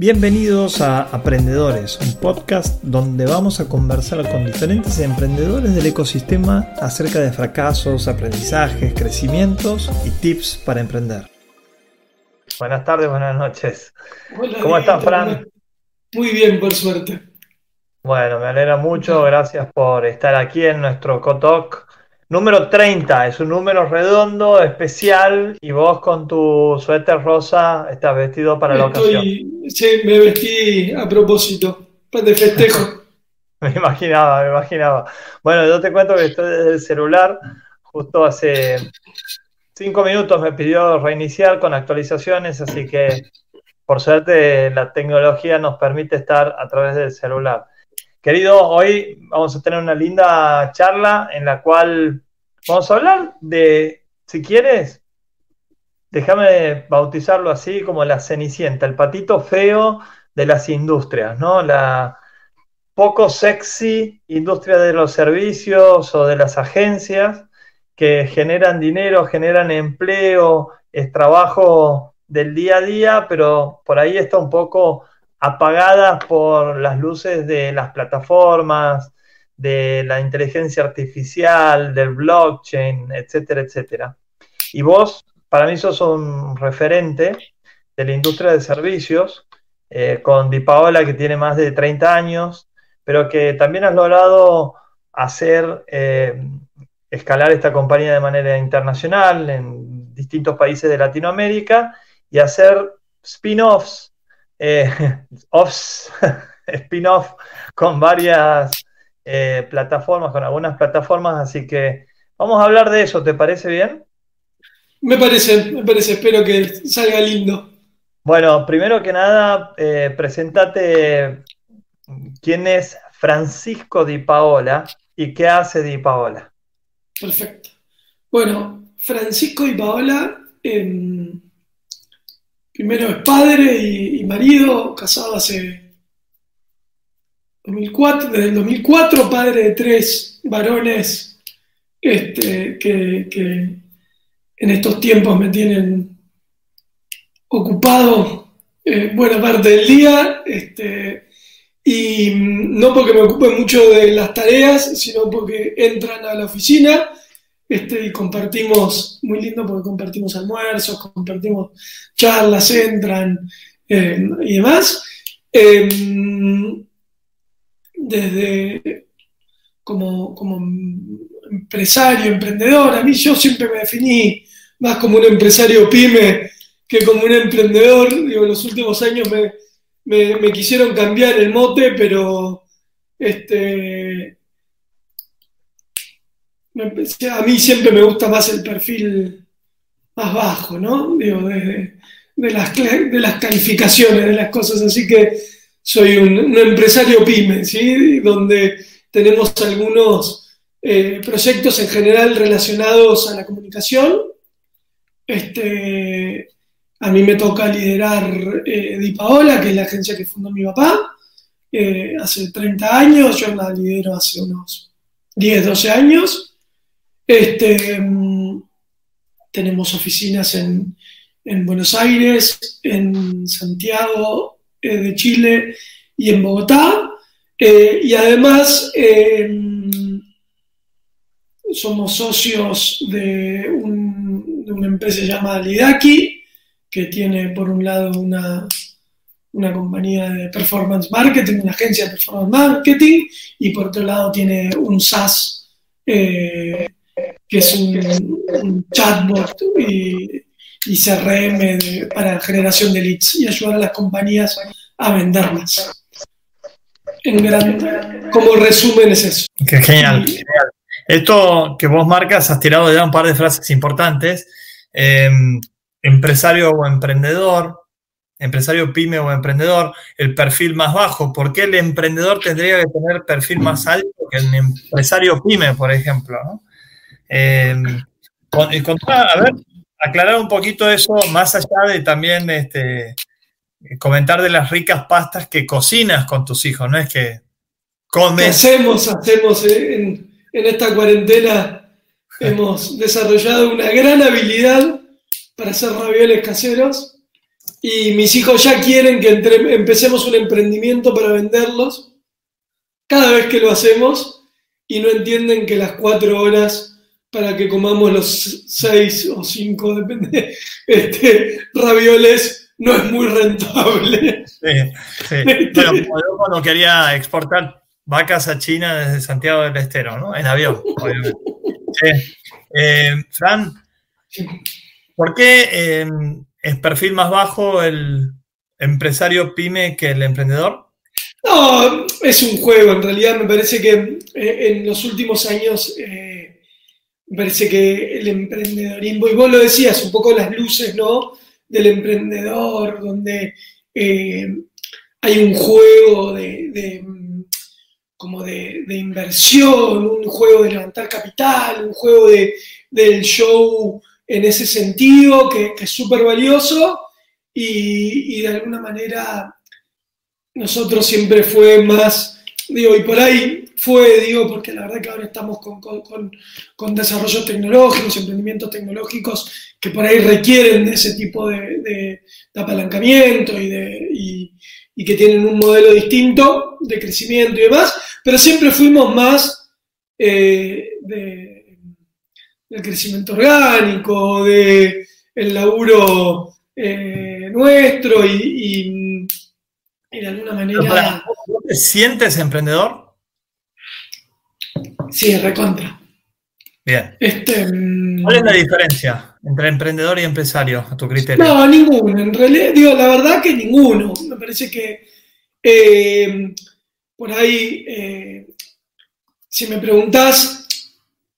Bienvenidos a Aprendedores, un podcast donde vamos a conversar con diferentes emprendedores del ecosistema acerca de fracasos, aprendizajes, crecimientos y tips para emprender. Buenas tardes, buenas noches. ¿Cómo estás, Fran? Muy bien, por suerte. Bueno, me alegra mucho. Gracias por estar aquí en nuestro Cotoc Número 30, es un número redondo, especial, y vos con tu suéter rosa estás vestido para la ocasión. Sí, me vestí a propósito, de festejo. me imaginaba, me imaginaba. Bueno, yo te cuento que estoy desde el celular, justo hace cinco minutos me pidió reiniciar con actualizaciones, así que por suerte la tecnología nos permite estar a través del celular. Querido, hoy vamos a tener una linda charla en la cual vamos a hablar de, si quieres, déjame bautizarlo así como la cenicienta, el patito feo de las industrias, ¿no? La poco sexy industria de los servicios o de las agencias que generan dinero, generan empleo, es trabajo del día a día, pero por ahí está un poco apagadas por las luces de las plataformas, de la inteligencia artificial, del blockchain, etcétera, etcétera. Y vos, para mí, sos un referente de la industria de servicios, eh, con Di Paola, que tiene más de 30 años, pero que también has logrado hacer eh, escalar esta compañía de manera internacional en distintos países de Latinoamérica y hacer spin-offs eh, spin-off con varias eh, plataformas, con algunas plataformas, así que vamos a hablar de eso, ¿te parece bien? Me parece, me parece, espero que salga lindo. Bueno, primero que nada, eh, presentate quién es Francisco Di Paola y qué hace Di Paola. Perfecto. Bueno, Francisco Di Paola em, primero es padre y, marido, casado hace 2004, desde el 2004, padre de tres varones este, que, en estos tiempos me tienen ocupado eh, buena parte del día. Este, y no porque me ocupe mucho de las tareas, sino porque entran a la oficina este, y compartimos, muy lindo porque compartimos almuerzos, compartimos charlas, entran eh, y demás. Em, desde como, como empresario, emprendedor, a mí yo siempre me definí más como un empresario pyme que como un emprendedor. Digo, en los últimos años me, me quisieron cambiar el mote, pero este, a mí siempre me gusta más el perfil más bajo, ¿no? Digo, de, las, de las calificaciones, de las cosas. Así que soy un, empresario pyme. Donde tenemos algunos eh, proyectos en general relacionados a la comunicación. Este, a mí me toca liderar eh, Di Paola, que es la agencia que fundó mi papá, eh, hace 30 años, yo la lidero hace unos 10, 12 años. Este, mm, tenemos oficinas en, Buenos Aires, en Santiago eh, de Chile y en Bogotá. Eh, y además em, somos socios de, una empresa llamada Lidaki, que tiene por un lado una, una compañía de performance marketing, una agencia de performance marketing, y por otro lado tiene un SaaS eh, que es un, chatbot y, CRM para generación de leads y ayudar a las compañías a venderlas. En gran, como resumen es eso. Qué genial, Esto que vos marcas, has tirado ya un par de frases importantes. Em, empresario o emprendedor, empresario pyme o emprendedor, el perfil más bajo. ¿Por qué el emprendedor tendría que tener perfil más alto que el empresario pyme, por ejemplo? ¿no? Eh, a ver, aclarar un poquito eso, más allá de también este, comentar de las ricas pastas que cocinas con tus hijos, no es que comes. Hacemos, hacemos eh, en, esta cuarentena, hemos desarrollado una gran habilidad para hacer ravioles caseros. y mis hijos ya quieren que entre- empecemos un emprendimiento para venderlos cada vez que lo hacemos y no entienden que las cuatro horas para que comamos los seis o cinco, depende, este, ravioles no es muy rentable. Sí, sí. Bueno, como yo cuando quería exportar vacas a China desde Santiago del Estero, ¿no? En avión, obviamente. Sí. Eh, Fran, ¿por qué eh, es perfil más bajo el empresario pyme que el emprendedor? No, es un juego, en realidad me parece que eh, en los últimos años eh, me parece que el emprendedorismo, y vos lo decías, un poco las luces, ¿no? Del emprendedor, donde eh, hay un juego de, de, como de, de inversión, un juego de levantar capital, un juego de, del show en ese sentido, que, que es súper valioso y, y de alguna manera nosotros siempre fue más, digo, y por ahí fue, digo, porque la verdad que ahora estamos con, con, con, con desarrollos tecnológicos, emprendimientos tecnológicos que por ahí requieren de ese tipo de, de, de apalancamiento y, de, y, y, que tienen un modelo distinto de crecimiento y demás, pero siempre fuimos más eh, de, del crecimiento orgánico, de el laburo eh, nuestro y, y y de alguna manera. ¿Vos te sientes emprendedor? Sí, recontra. Bien. Este, ¿Cuál es la diferencia entre emprendedor y empresario, a tu criterio? No, ninguno. En realidad, digo, la verdad que ninguno. Me parece que eh, por ahí, eh, si me preguntás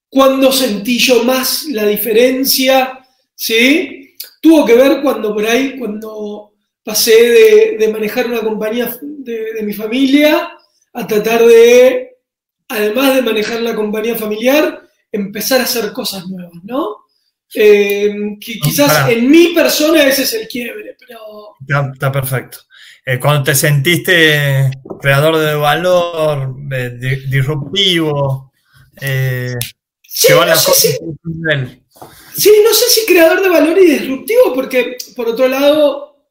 cuándo sentí yo más la diferencia, ¿sí? Tuvo que ver cuando por ahí, cuando pasé de, de manejar una compañía de, de, mi familia a tratar de, además de manejar la compañía familiar, empezar a hacer cosas nuevas, ¿no? Eh, que quizás Para. en mi persona ese es el quiebre, pero... Está, está perfecto. Eh, cuando te sentiste creador de valor, eh, di- disruptivo, eh, Sí, no las sé si-. Sí, no sé si creador de valor y disruptivo, porque por otro lado,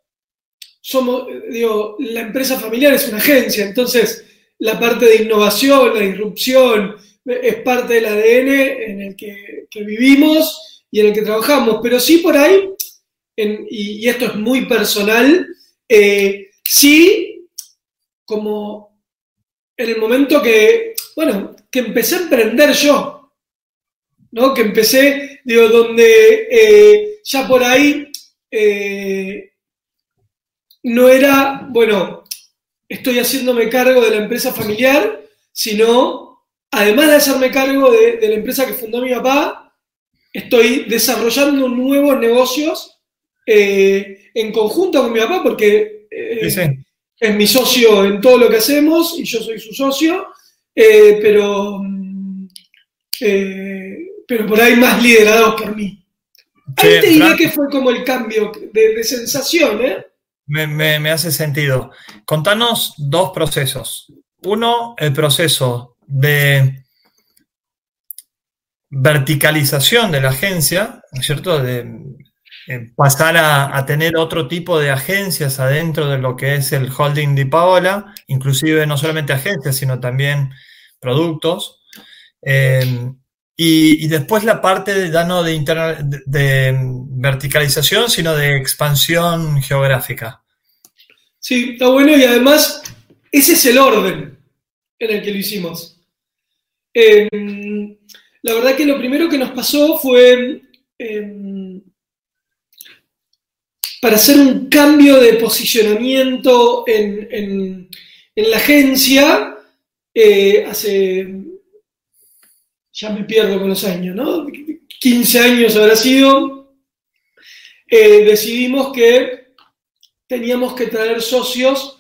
somos, digo, la empresa familiar es una agencia, entonces la parte de innovación, la disrupción, es parte del ADN en el que, vivimos y en el que trabajamos. Pero sí por ahí, y esto es muy personal, eh, sí, como en el momento que, bueno, que empecé a emprender yo, ¿no? Que empecé, digo, donde eh, ya por ahí eh, no era, bueno, estoy haciéndome cargo de la empresa familiar, sino, además de hacerme cargo de, de la empresa que fundó mi papá, estoy desarrollando nuevos negocios eh, en conjunto con mi papá, porque eh, Sí, sí. es mi socio en todo lo que hacemos y yo soy su socio, eh, pero, mm, pero por ahí más liderados por mí. Ahí Che, te diría Fran, que fue como el cambio de, de sensación, ¿eh? Me, me- me hace sentido. Contanos dos procesos. Uno, el proceso de verticalización de la agencia, ¿no es cierto? De eh, pasar a, tener otro tipo de agencias adentro de lo que es el holding de Paola, inclusive no solamente agencias, sino también productos. Eh, y, después la parte ya no de, interna- de- verticalización, sino de expansión geográfica. Sí, está bueno y además ese es el orden en el que lo hicimos. Eh, la verdad que lo primero que nos pasó fue eh, para hacer un cambio de posicionamiento en, en- en la agencia eh, hace, ya me pierdo con los años, ¿no? 15 años habrá sido, eh, decidimos que teníamos que traer socios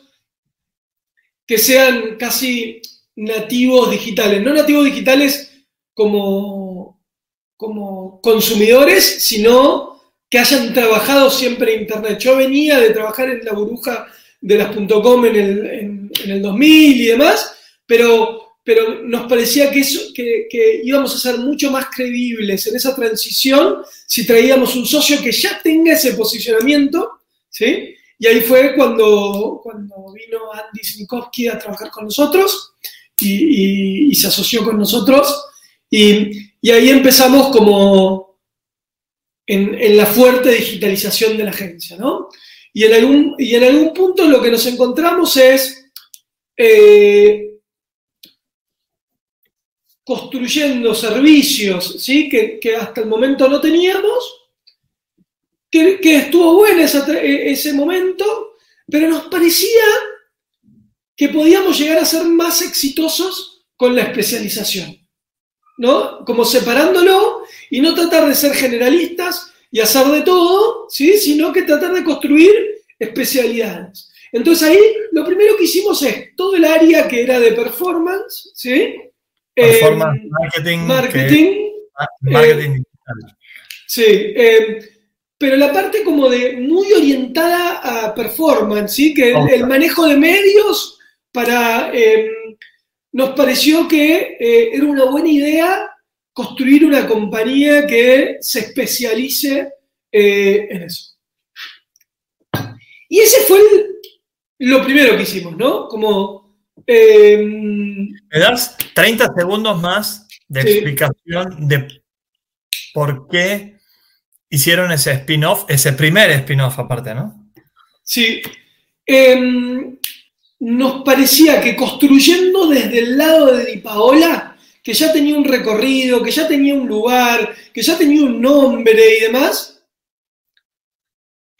que sean casi nativos digitales, no nativos digitales como, como consumidores, sino que hayan trabajado siempre en Internet. Yo venía de trabajar en la burbuja de las .com en el, en, en el 2000 y demás, pero, pero nos parecía que, eso, que, que íbamos a ser mucho más creíbles en esa transición si traíamos un socio que ya tenga ese posicionamiento, ¿sí? y ahí fue cuando, cuando vino Andy Sinkowski a trabajar con nosotros y, se asoció con nosotros. Y, ahí empezamos como en, la fuerte digitalización de la agencia, ¿no? Y en algún, y en algún punto lo que nos encontramos es eh, construyendo servicios ¿sí? que, hasta el momento no teníamos que, estuvo bueno e, ese momento, pero nos parecía que podíamos llegar a ser más exitosos con la especialización, ¿no? Como separándolo y no tratar de ser generalistas y hacer de todo, ¿sí? Sino que tratar de construir especialidades. Entonces ahí lo primero que hicimos es todo el área que era de performance, ¿sí? Performance, marketing. Marketing. Ah, marketing eh, sí. Eh, pero la parte como de muy orientada a performance, ¿sí? que el, manejo de medios para... Em, nos pareció que eh, era una buena idea construir una compañía que se especialice eh, en eso. Y ese fue lo primero que hicimos, ¿no? Como... Em, ¿Me das 30 segundos más de explicación de por qué hicieron ese spin-off, ese primer spin-off aparte, ¿no? Sí. Em, nos parecía que construyendo desde el lado de Di Paola, que ya tenía un recorrido, que ya tenía un lugar, que ya tenía un nombre y demás,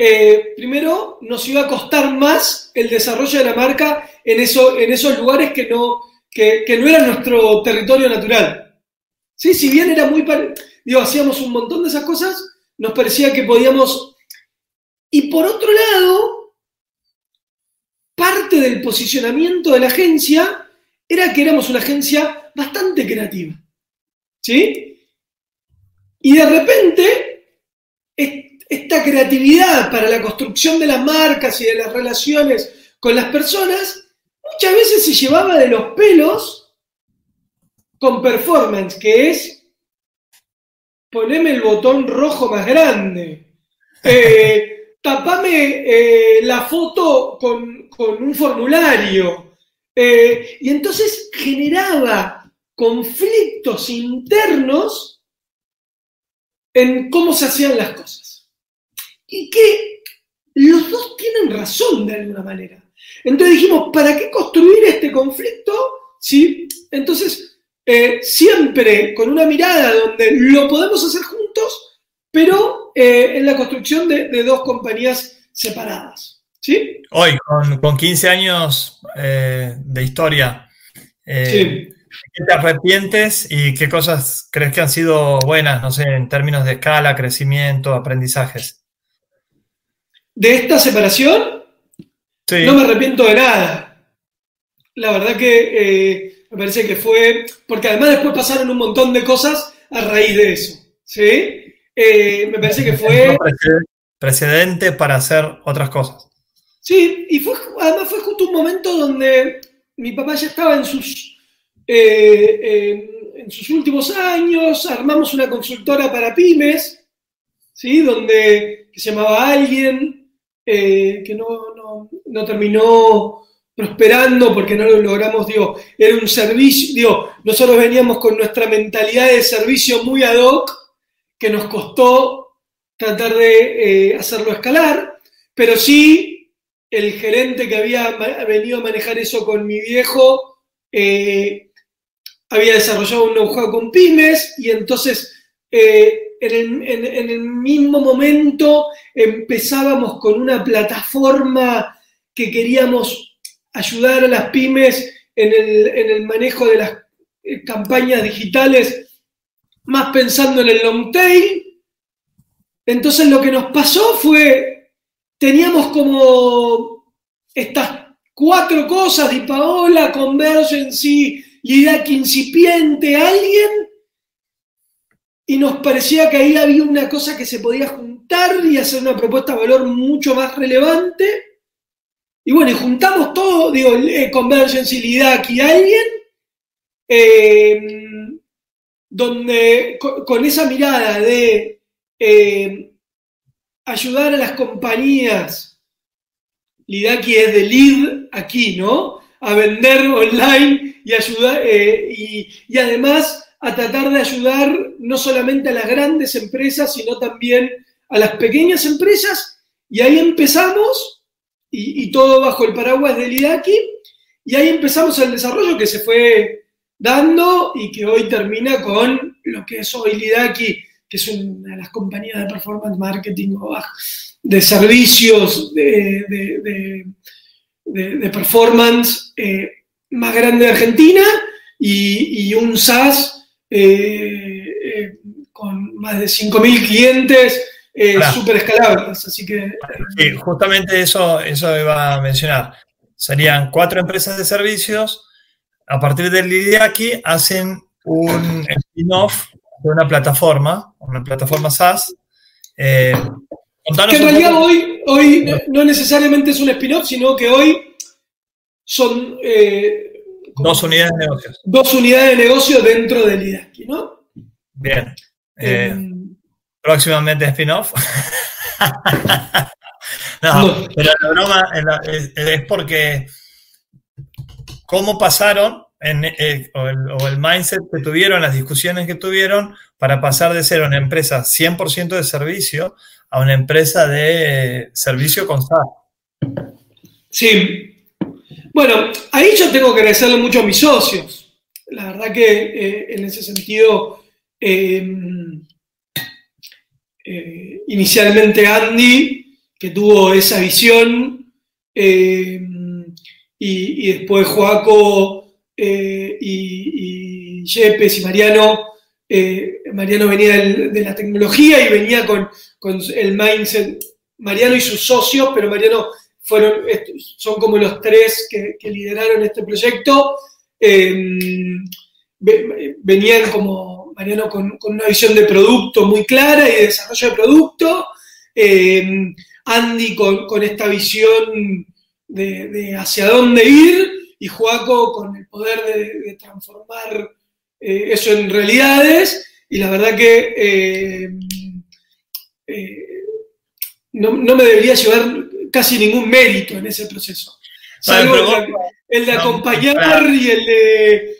eh, primero nos iba a costar más el desarrollo de la marca en, eso, en esos lugares que no, que, no eran nuestro territorio natural. Sí, si bien era muy... Digo, hacíamos un montón de esas cosas, nos parecía que podíamos... Y por otro lado, parte del posicionamiento de la agencia era que éramos una agencia bastante creativa. ¿Sí? Y de repente, esta creatividad para la construcción de las marcas y de las relaciones con las personas, muchas veces se llevaba de los pelos con performance, que es poneme el botón rojo más grande. Eh, tapame eh, la foto con, un formulario. Eh, y entonces generaba conflictos internos en cómo se hacían las cosas. Y que los dos tienen razón de alguna manera. Entonces dijimos, ¿para qué construir este conflicto? Sí, entonces eh, siempre con una mirada donde lo podemos hacer juntos, pero eh, en la construcción de, dos compañías separadas. ¿sí? Hoy, con, 15 años eh, de historia, ¿qué te arrepientes y qué cosas crees que han sido buenas, no sé, en términos de escala, crecimiento, aprendizajes? ¿De esta separación? No me arrepiento de nada. La verdad que me parece que fue, porque además después pasaron un montón de cosas a raíz de eso, ¿sí? Eh, me parece que fue... Precedente para hacer otras cosas. Sí, y fue, además fue justo un momento donde mi papá ya estaba en sus, eh, en sus últimos años, armamos una consultora para pymes, ¿sí? Donde se llamaba Alguien, eh, que no, no, no terminó prosperando porque no lo logramos, digo, era un servicio, nosotros veníamos con nuestra mentalidad de servicio muy ad hoc, que nos costó tratar de eh, hacerlo escalar, pero sí el gerente que había venido a manejar eso con mi viejo eh, había desarrollado un know-how con pymes y entonces eh, en, en el mismo momento empezábamos con una plataforma que queríamos ayudar a las pymes en el, manejo de las eh, campañas digitales, más pensando en el long tail. Entonces lo que nos pasó fue, teníamos como estas cuatro cosas, Di Paola, Convergency, Lidac incipiente, alguien, y nos parecía que ahí había una cosa que se podía juntar y hacer una propuesta de valor mucho más relevante. Y bueno, y juntamos todo, digo, eh, Convergence, LIDAC y alguien, eh, donde con, esa mirada de eh, ayudar a las compañías Lidaki es de lead aquí, ¿no? A vender online y ayudar, eh, y, además a tratar de ayudar no solamente a las grandes empresas, sino también a las pequeñas empresas. Y ahí empezamos, y, todo bajo el paraguas de Lidaki, y ahí empezamos el desarrollo que se fue dando y que hoy termina con lo que es hoy Lidaki, que es una de las compañías de performance marketing o de servicios de, performance eh, más grande de Argentina y, un SaaS eh, eh, con más de 5.000 clientes súper escalables. Así que. Sí, justamente eso, eso iba a mencionar. Serían cuatro empresas de servicios. A partir del Lidiaki hacen un spin-off de una plataforma, una plataforma SaaS. Eh, que en realidad hoy, hoy no necesariamente es un spin-off, sino que hoy son... Eh, dos unidades de negocio. Dos unidades de negocio dentro del IDASKI, ¿no? Bien. Eh, em, próximamente spin-off. no, pero la broma es porque cómo pasaron eh, o, el, mindset que tuvieron, las discusiones que tuvieron para pasar de ser una empresa 100% de servicio a una empresa de servicio con SaaS. Sí. Bueno, ahí yo tengo que agradecerle mucho a mis socios. La verdad que eh, en ese sentido, em, eh, inicialmente Andy, que tuvo esa visión, em, y, después Joaco eh, y, Yepes y Mariano, Mariano venía de la tecnología y venía con, el mindset, Mariano y sus socios, pero Mariano fueron, son como los tres que, lideraron este proyecto. Em, venían como Mariano con, una visión de producto muy clara y de desarrollo de producto. Em, Andy con, esta visión de, hacia dónde ir y Joaco con el poder de, transformar eh, eso en realidades, y la verdad que eh, eh, no, me debería llevar casi ningún mérito en ese proceso. Salvo el, de, acompañar y el de...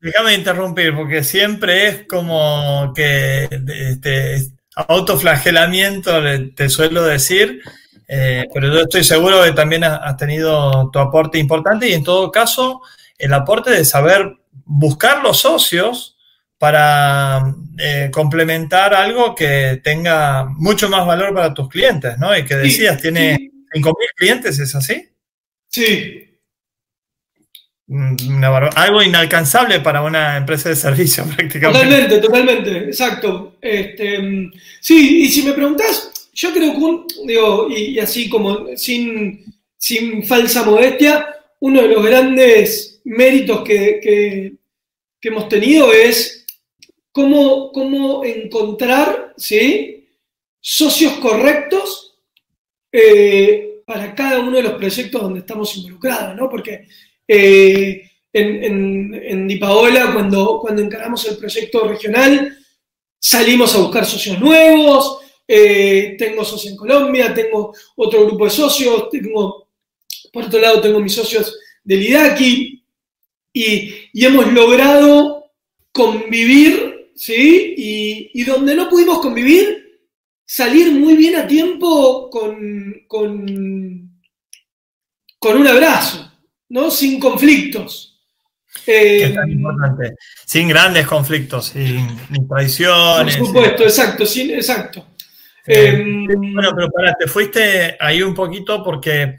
déjame, interrumpir, porque siempre es como que este, autoflagelamiento, te suelo decir, eh, pero yo estoy seguro que también has tenido tu aporte importante y en todo caso el aporte de saber buscar los socios para eh, complementar algo que tenga mucho más valor para tus clientes, ¿no? Y que decías, tiene 5.000 clientes, ¿es así? Sí. Mm, algo inalcanzable para una empresa de servicio prácticamente. Totalmente, totalmente, exacto. Este, mm, sí, y si me preguntas, yo creo que, digo, y, así como sin, sin, falsa modestia, uno de los grandes méritos que, hemos tenido es cómo, cómo encontrar ¿sí? socios correctos eh, para cada uno de los proyectos donde estamos involucrados, ¿no? Porque eh, en, en, en Dipaola, cuando, cuando encaramos el proyecto regional, salimos a buscar socios nuevos, eh, tengo socios en Colombia, tengo otro grupo de socios, tengo, por otro lado tengo mis socios del IDACI y, hemos logrado convivir, ¿sí? Y, donde no pudimos convivir, salir muy bien a tiempo con, con, con un abrazo, ¿no? Sin conflictos. Eh, importante. Sin grandes conflictos, sin, traiciones. Por supuesto, exacto, sin, exacto. Em, bueno, pero para, te fuiste ahí un poquito porque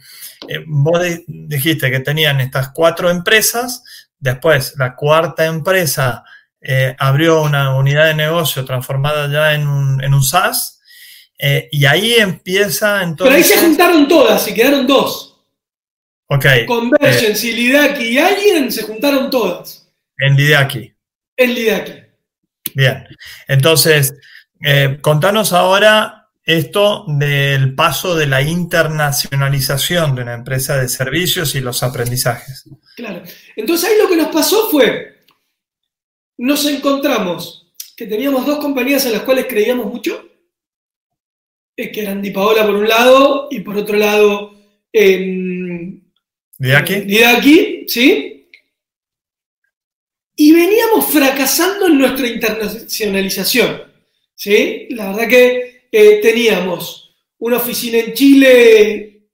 eh, vos dijiste que tenían estas cuatro empresas, después la cuarta empresa eh, abrió una unidad de negocio transformada ya en un, en un SaaS, eh, y ahí empieza entonces... Pero ahí se juntaron todas y quedaron dos. Ok. Convergence Lidaki y Alien se juntaron todas. En Lidaki. En Lidaki. Bien. Entonces, eh, contanos ahora esto del paso de la internacionalización de una empresa de servicios y los aprendizajes. Claro. Entonces ahí lo que nos pasó fue, nos encontramos que teníamos dos compañías en las cuales creíamos mucho, eh, que eran Di Paola por un lado y por otro lado ¿De aquí? De aquí, ¿sí? Y veníamos fracasando en nuestra internacionalización, ¿sí? La verdad que eh, teníamos una oficina en Chile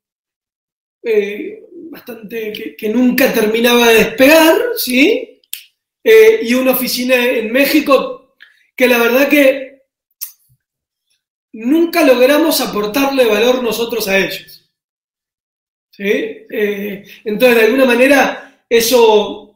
eh, bastante que, nunca terminaba de despegar, ¿sí? Eh, y una oficina en México que la verdad que nunca logramos aportarle valor nosotros a ellos. Eh, entonces, de alguna manera, eso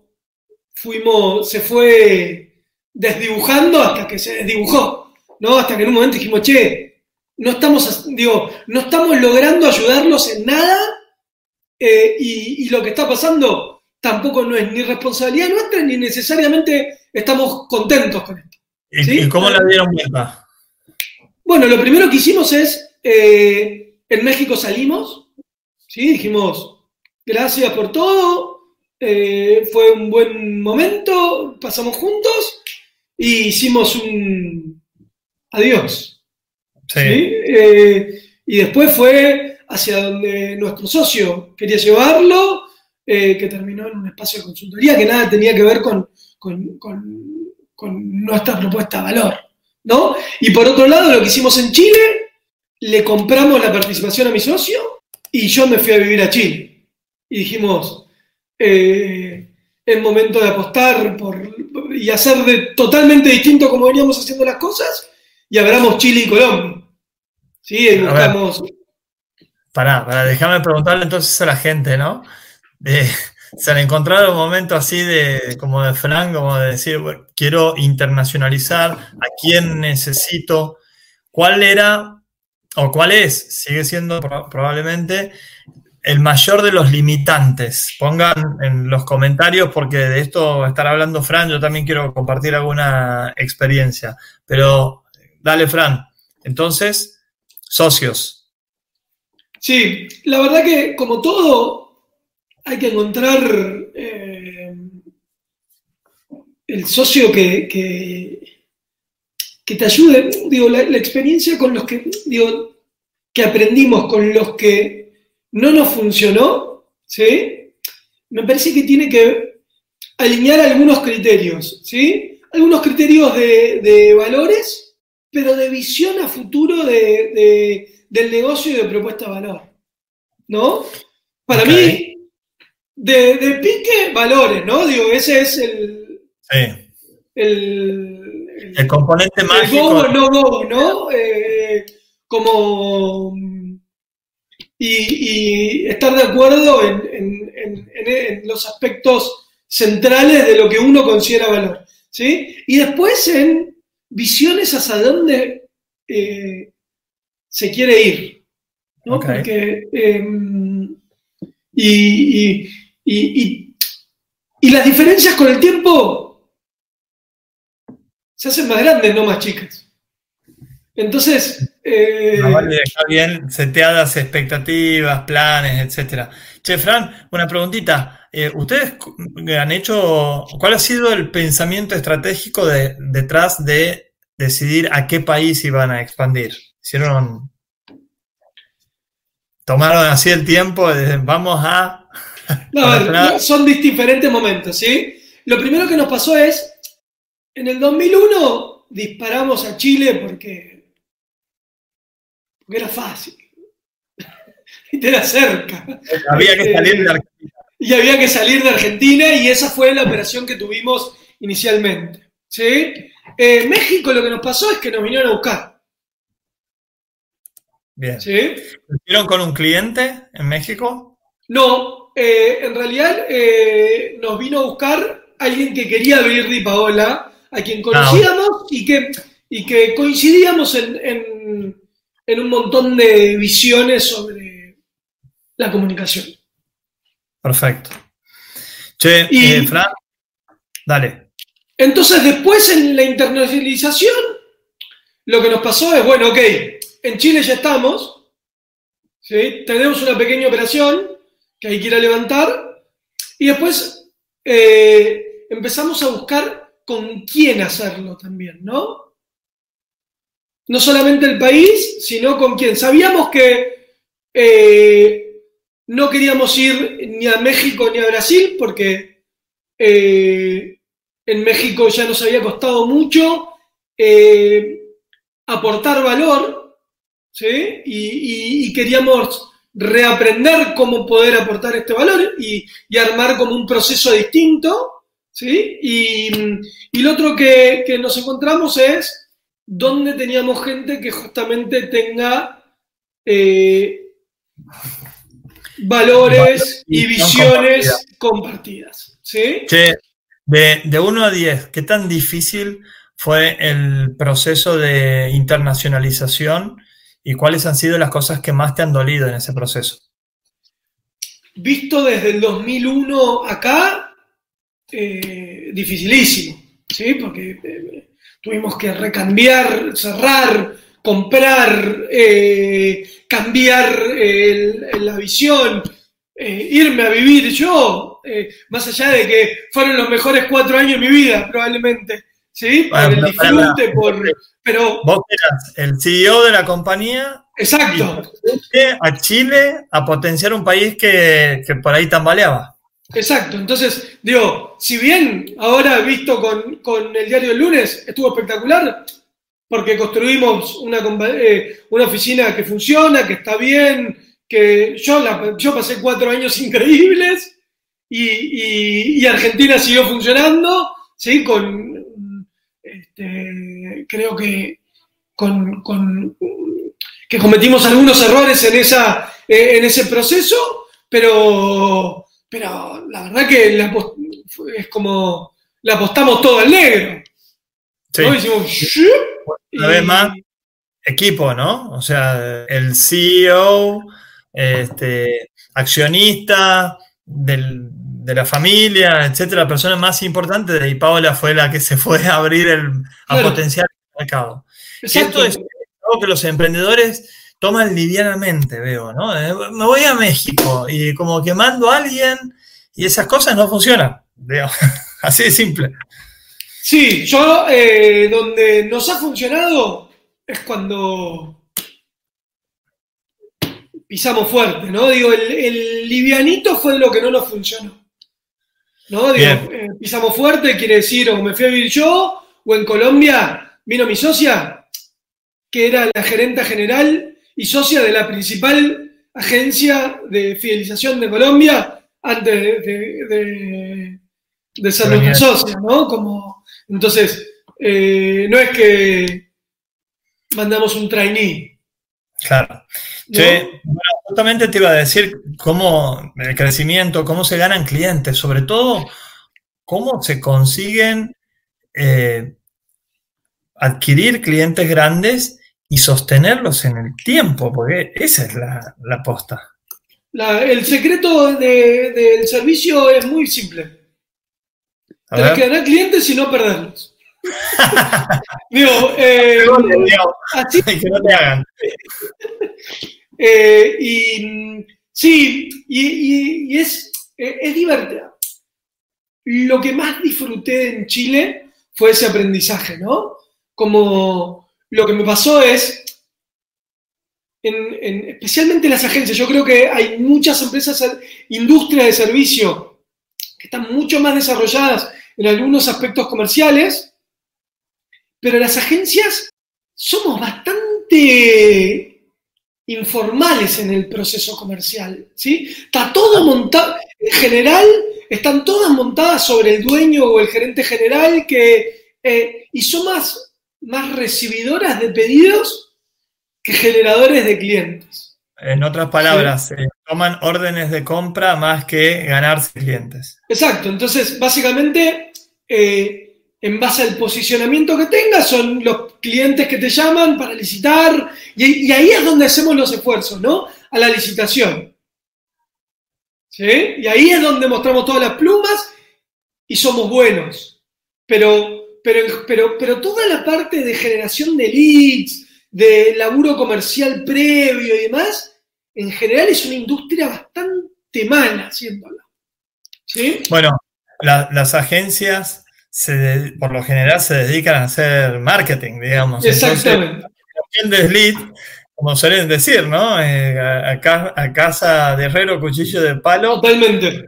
fuimos, se fue desdibujando hasta que se desdibujó, ¿no? Hasta que en un momento dijimos, che, no estamos, digo, no estamos logrando ayudarlos en nada eh, y, lo que está pasando tampoco no es ni responsabilidad nuestra ni necesariamente estamos contentos con esto. ¿Y cómo la dieron vuelta? Bueno, lo primero que hicimos es, eh, en México salimos, ¿sí? Dijimos, gracias por todo, eh, fue un buen momento, pasamos juntos y hicimos un adiós. Sí. Eh, y después fue hacia donde nuestro socio quería llevarlo, eh, que terminó en un espacio de consultoría que nada tenía que ver con, con, con nuestra propuesta de valor. ¿no? Y por otro lado, lo que hicimos en Chile, le compramos la participación a mi socio y yo me fui a vivir a Chile. Y dijimos, eh, es momento de apostar por, y hacer de totalmente distinto como veníamos haciendo las cosas y abramos Chile y Colombia. Sí, y buscamos... Pará, para déjame preguntarle entonces a la gente, ¿no? Se han encontrado un momento así de, como de Frank, como de decir, quiero internacionalizar, ¿a quién necesito? ¿Cuál era o cuál es, sigue siendo probablemente el mayor de los limitantes. Pongan en los comentarios porque de esto estar hablando Fran, yo también quiero compartir alguna experiencia. Pero dale, Fran. Entonces, socios. Sí, la verdad que como todo, hay que encontrar eh, el socio que, que te ayude, digo, la, experiencia con los que, digo, que aprendimos, con los que no nos funcionó, ¿sí? Me parece que tiene que alinear algunos criterios, ¿sí? Algunos criterios de, valores, pero de visión a futuro de, del negocio y de propuesta de valor, ¿no? Para mí, de, pique, valores, ¿no? Digo, ese es el... el el componente mágico. El no go, ¿no? Eh, como. Y, estar de acuerdo en, los aspectos centrales de lo que uno considera valor. ¿sí? Y después en visiones hacia dónde eh, se quiere ir. ¿no? Porque, em, y, y las diferencias con el tiempo se hacen más grandes, no más chicas. Entonces. Eh, vale bien seteadas expectativas, planes, etc. Che, Fran, una preguntita. Eh, ¿Ustedes han hecho. ¿Cuál ha sido el pensamiento estratégico detrás de decidir a qué país iban a expandir? ¿Hicieron. Tomaron así el tiempo, vamos a. No, son diferentes momentos, ¿sí? Lo primero que nos pasó es en el 2001 disparamos a Chile porque, porque era fácil. y era cerca. Había que salir de Argentina. Y había que salir de Argentina y esa fue la operación que tuvimos inicialmente. ¿sí? Eh, México lo que nos pasó es que nos vinieron a buscar. Bien. ¿Sí? ¿Lo con un cliente en México? No, eh, en realidad eh, nos vino a buscar alguien que quería abrir Di Paola a quien conocíamos y, que, y que coincidíamos en, un montón de visiones sobre la comunicación. Perfecto. Che, eh, Fran, dale. Entonces, después en la internacionalización, lo que nos pasó es, bueno, ok, en Chile ya estamos, tenemos una pequeña operación que hay que ir a levantar, y después eh, empezamos a buscar con quién hacerlo también, ¿no? No solamente el país, sino con quién. Sabíamos que eh, no queríamos ir ni a México ni a Brasil porque eh, en México ya nos había costado mucho aportar valor, ¿sí? y, queríamos reaprender cómo poder aportar este valor y, armar como un proceso distinto. ¿sí? Y, lo otro que, nos encontramos es dónde teníamos gente que justamente tenga eh, valores y visiones compartidas. ¿sí? de, de 1 a 10, ¿qué tan difícil fue el proceso de internacionalización y cuáles han sido las cosas que más te han dolido en ese proceso? Visto desde el 2001 acá, eh, dificilísimo, ¿sí? Porque eh, tuvimos que recambiar, cerrar, comprar, eh, cambiar la visión, irme a vivir yo, más allá de que fueron los mejores cuatro años de mi vida, probablemente. ¿Sí? Por el disfrute, por... Pero, Vos eras el CEO de la compañía. Exacto. a Chile a potenciar un país que, por ahí tambaleaba. Exacto. Entonces, digo, si bien ahora visto con, el diario del lunes estuvo espectacular, porque construimos una, eh, una oficina que funciona, que está bien, que yo, yo pasé cuatro años increíbles y, y Argentina siguió funcionando, ¿sí? Con este, creo que, con, que cometimos algunos errores en, esa, en ese proceso, pero, pero la verdad que es como le apostamos todo al negro. Sí. Una vez más, equipo, ¿no? O sea, el CEO, este, accionista del, de la familia, etcétera, la persona más importante de Paola fue la que se fue a abrir el, a potenciar el mercado. Y esto es algo que los emprendedores toman livianamente, veo, ¿no? Eh, me voy a México y como que mando a alguien y esas cosas no funcionan, veo. Así de simple. Sí, yo eh, donde nos ha funcionado es cuando pisamos fuerte, ¿no? Digo, el, el livianito fue lo que no nos funcionó. ¿No? Eh, pisamos fuerte, quiere decir, o me fui a vivir yo, o en Colombia vino mi socia, que era la gerenta general y socia de la principal agencia de fidelización de Colombia antes de, ser nuestra socia, ¿no? Como, entonces, eh, no es que mandamos un trainee. Claro. Justamente te iba a decir cómo el crecimiento, cómo se ganan clientes, sobre todo cómo se consiguen eh, adquirir clientes grandes y sostenerlos en el tiempo, porque esa es la, la posta. el secreto del servicio es muy simple. Tienes que ganar clientes y no perderlos. Digo, eh, así, que no te hagan. Eh, y sí, y, es, es divertido. Lo que más disfruté en Chile fue ese aprendizaje, ¿no? Como lo que me pasó es, en, especialmente en las agencias, yo creo que hay muchas empresas, industrias de servicio, que están mucho más desarrolladas en algunos aspectos comerciales, pero las agencias somos bastante informales en el proceso comercial, ¿sí? Está todo montado, en general, están todas montadas sobre el dueño o el gerente general que, eh, y son más, más recibidoras de pedidos que generadores de clientes. En otras palabras, eh, toman órdenes de compra más que ganarse clientes. Exacto, entonces básicamente eh, en base al posicionamiento que tengas, son los clientes que te llaman para licitar, y, ahí es donde hacemos los esfuerzos, ¿no? A la licitación. ¿Sí? Y ahí es donde mostramos todas las plumas y somos buenos. Pero, pero, pero, pero toda la parte de generación de leads, de laburo comercial previo y demás, en general es una industria bastante mala haciéndola. ¿Sí? Bueno, las agencias por lo general se dedican a hacer marketing, digamos. Exactamente. Entonces, lead, como suelen decir, ¿no? Eh, a, a, casa de herrero, cuchillo de palo. Totalmente.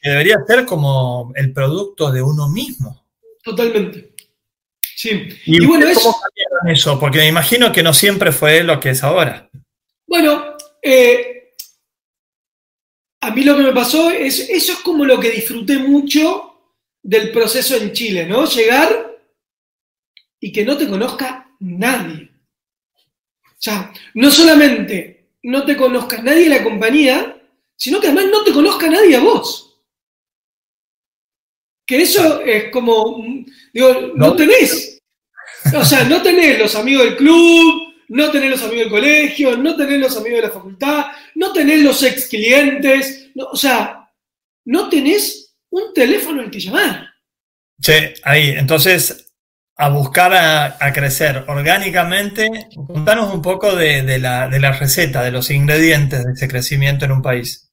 Que debería ser como el producto de uno mismo. Totalmente. Sí. Y, bueno, ¿cómo cambiaron eso? Porque me imagino que no siempre fue lo que es ahora. Bueno, eh, a mí lo que me pasó es, eso es como lo que disfruté mucho del proceso en Chile, ¿no? Llegar y que no te conozca nadie. O sea, no solamente no te conozca nadie la compañía, sino que además no te conozca nadie a vos. Que eso es como, digo, no, tenés. O sea, no tenés los amigos del club, no tenés los amigos del colegio, no tenés los amigos de la facultad, no tenés los ex clientes, o sea, no tenés un teléfono al que llamar. Sí, ahí, entonces, a buscar a, crecer orgánicamente, contanos un poco de, la, receta, de los ingredientes de ese crecimiento en un país.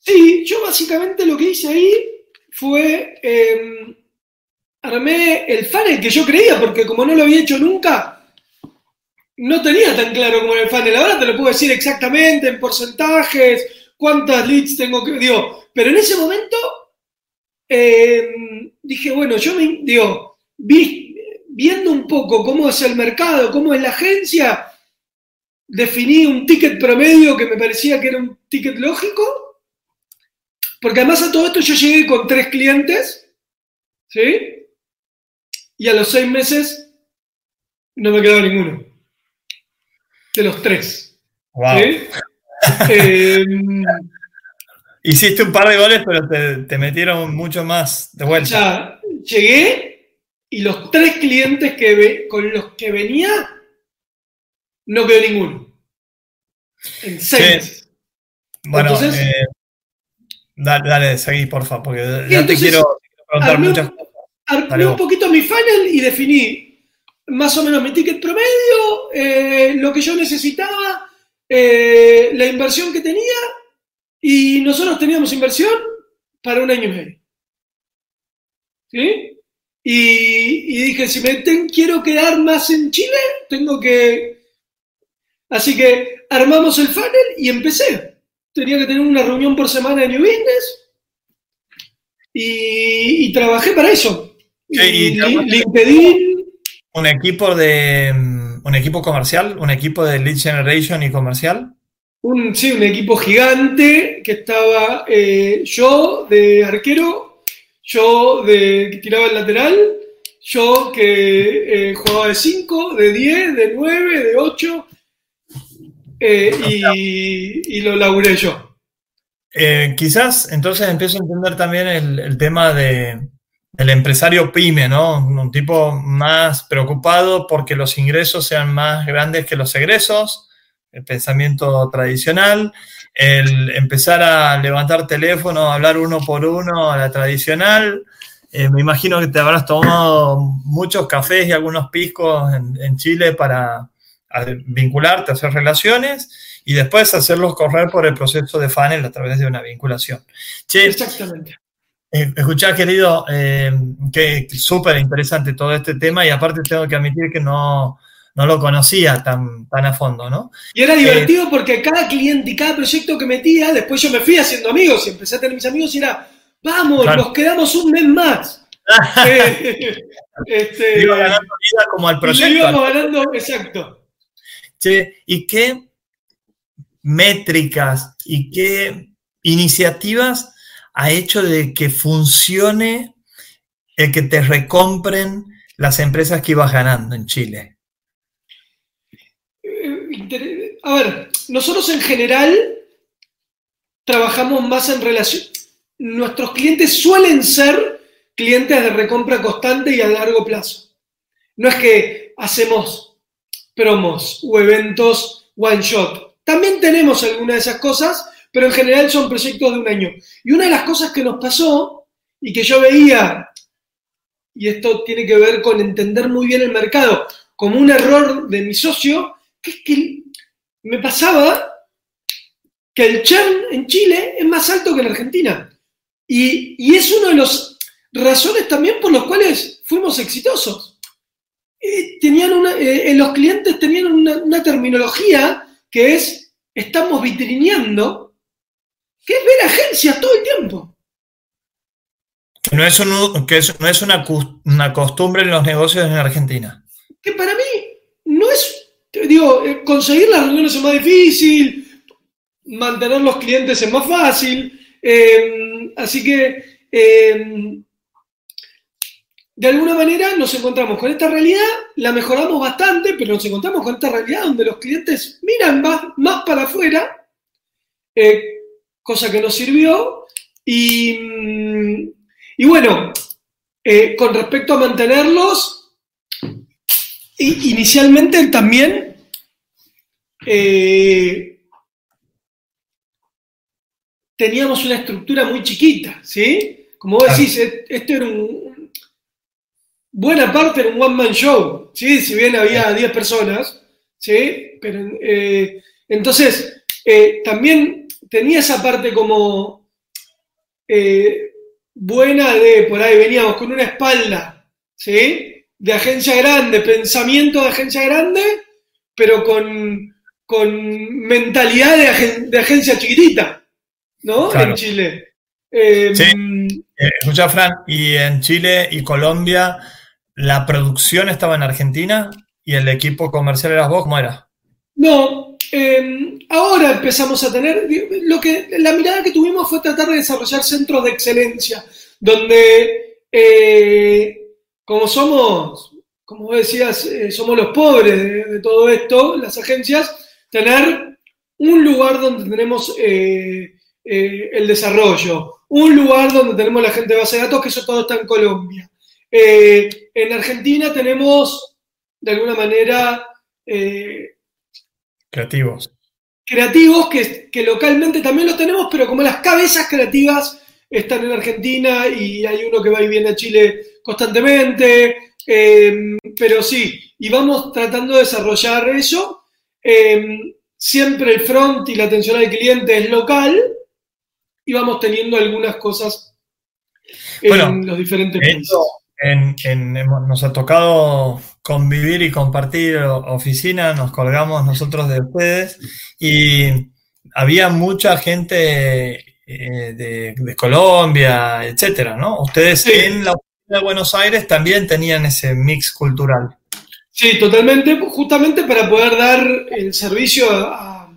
Sí, yo básicamente lo que hice ahí fue, em, armé el funnel que yo creía, porque como no lo había hecho nunca, no tenía tan claro como el funnel. Ahora te lo puedo decir exactamente en porcentajes, cuántas leads tengo que, digo, pero en ese momento em, dije, bueno, yo me, digo, viendo un poco cómo es el mercado, cómo es la agencia, definí un ticket promedio que me parecía que era un ticket lógico, porque además a todo esto yo llegué con tres clientes, ¿sí? Y a los seis meses no me quedaba ninguno. De los tres. Wow. Em, Hiciste un par de goles, pero te, metieron mucho más de vuelta. O sea, llegué y los tres clientes que con los que venía no quedó ninguno. En seis Bueno, eh, dale, dale, seguí, porfa, porque ya te quiero preguntar muchas cosas. Armé un poquito mi funnel y definí más o menos mi ticket promedio, eh, lo que yo necesitaba, eh, la inversión que tenía y nosotros teníamos inversión para un año y medio. ¿Sí? Y, dije, si me quiero quedar más en Chile, tengo que... Así que armamos el funnel y empecé. Tenía que tener una reunión por semana en New Business y, trabajé para eso. y, LinkedIn. Un equipo de un equipo comercial, un equipo de lead generation y comercial un, sí, un equipo gigante que estaba eh, yo de arquero, yo de que tiraba el lateral, yo que eh, jugaba de 5, de 10, de 9, de 8, eh, y, lo laburé yo. quizás entonces empiezo a entender también el, tema de, del empresario pyme, ¿no? Un tipo más preocupado porque los ingresos sean más grandes que los egresos el pensamiento tradicional, el empezar a levantar teléfono, hablar uno por uno a la tradicional. Eh, me imagino que te habrás tomado muchos cafés y algunos piscos en, Chile para vincularte, hacer relaciones y después hacerlos correr por el proceso de funnel a través de una vinculación. Exactamente. Eh, escuchá, querido, eh, que súper interesante todo este tema y aparte tengo que admitir que no, no lo conocía tan, tan a fondo, ¿no? Y era divertido porque cada cliente y cada proyecto que metía, después yo me fui haciendo amigos y empecé a tener mis amigos y era, vamos, nos quedamos un mes más. eh, este, Iba ganando vida como al proyecto. Y íbamos ganando, exacto. Che, ¿y qué métricas y qué iniciativas ha hecho de que funcione el que te recompren las empresas que ibas ganando en Chile? A ver, nosotros en general trabajamos más en relación. Nuestros clientes suelen ser clientes de recompra constante y a largo plazo. No es que hacemos promos o eventos one shot. También tenemos algunas de esas cosas, pero en general son proyectos de un año. Y una de las cosas que nos pasó y que yo veía, y esto tiene que ver con entender muy bien el mercado, como un error de mi socio, que es que me pasaba que el churn en Chile es más alto que en Argentina. Y, es una de las razones también por las cuales fuimos exitosos. Eh, tenían una, eh, los clientes tenían una, terminología que es, estamos vitrineando, que es ver agencias todo el tiempo. Que no es, que no es una, una, costumbre en los negocios en Argentina. Que para mí no es, digo, eh, conseguir las reuniones es más difícil, mantener los clientes es más fácil, eh, así que eh, de alguna manera nos encontramos con esta realidad, la mejoramos bastante, pero nos encontramos con esta realidad donde los clientes miran más, para afuera, cosa que nos sirvió. Y, mm, bueno, eh, con respecto a mantenerlos, inicialmente también eh, teníamos una estructura muy chiquita, ¿sí? Como vos decís, esto era un, buena parte era un one-man show, ¿sí? si bien había 10 personas, ¿sí? Pero, eh, entonces, eh, también tenía esa parte como eh, buena de, por ahí veníamos con una espalda, ¿sí? De agencia grande, pensamiento de agencia grande, pero con, con mentalidad de, agencia chiquitita, ¿no? En Chile. sí. escucha, Fran, y en Chile y Colombia ¿La producción estaba en Argentina y el equipo comercial eras vos? ¿Cómo era? No, em, ahora empezamos a tener, lo que, la mirada que tuvimos fue tratar de desarrollar centros de excelencia, donde eh, como somos, como decías, eh, somos los pobres de, todo esto, las agencias, tener un lugar donde tenemos eh, el desarrollo, un lugar donde tenemos la gente de base de datos, que eso todo está en Colombia. Eh, en Argentina tenemos, de alguna manera, eh, creativos. Creativos que, localmente también los tenemos, pero como las cabezas creativas están en Argentina y hay uno que va y viene a Chile constantemente, em, pero sí, y vamos tratando de desarrollar eso. Em, siempre el front y la atención al cliente es local y vamos teniendo algunas cosas en los diferentes países nos ha tocado convivir y compartir oficina, nos colgamos nosotros de ustedes y había mucha gente eh, de, Colombia, etcétera, ¿no? Ustedes en la oficina de Buenos Aires también tenían ese mix cultural. Sí, totalmente, justamente para poder dar el servicio a,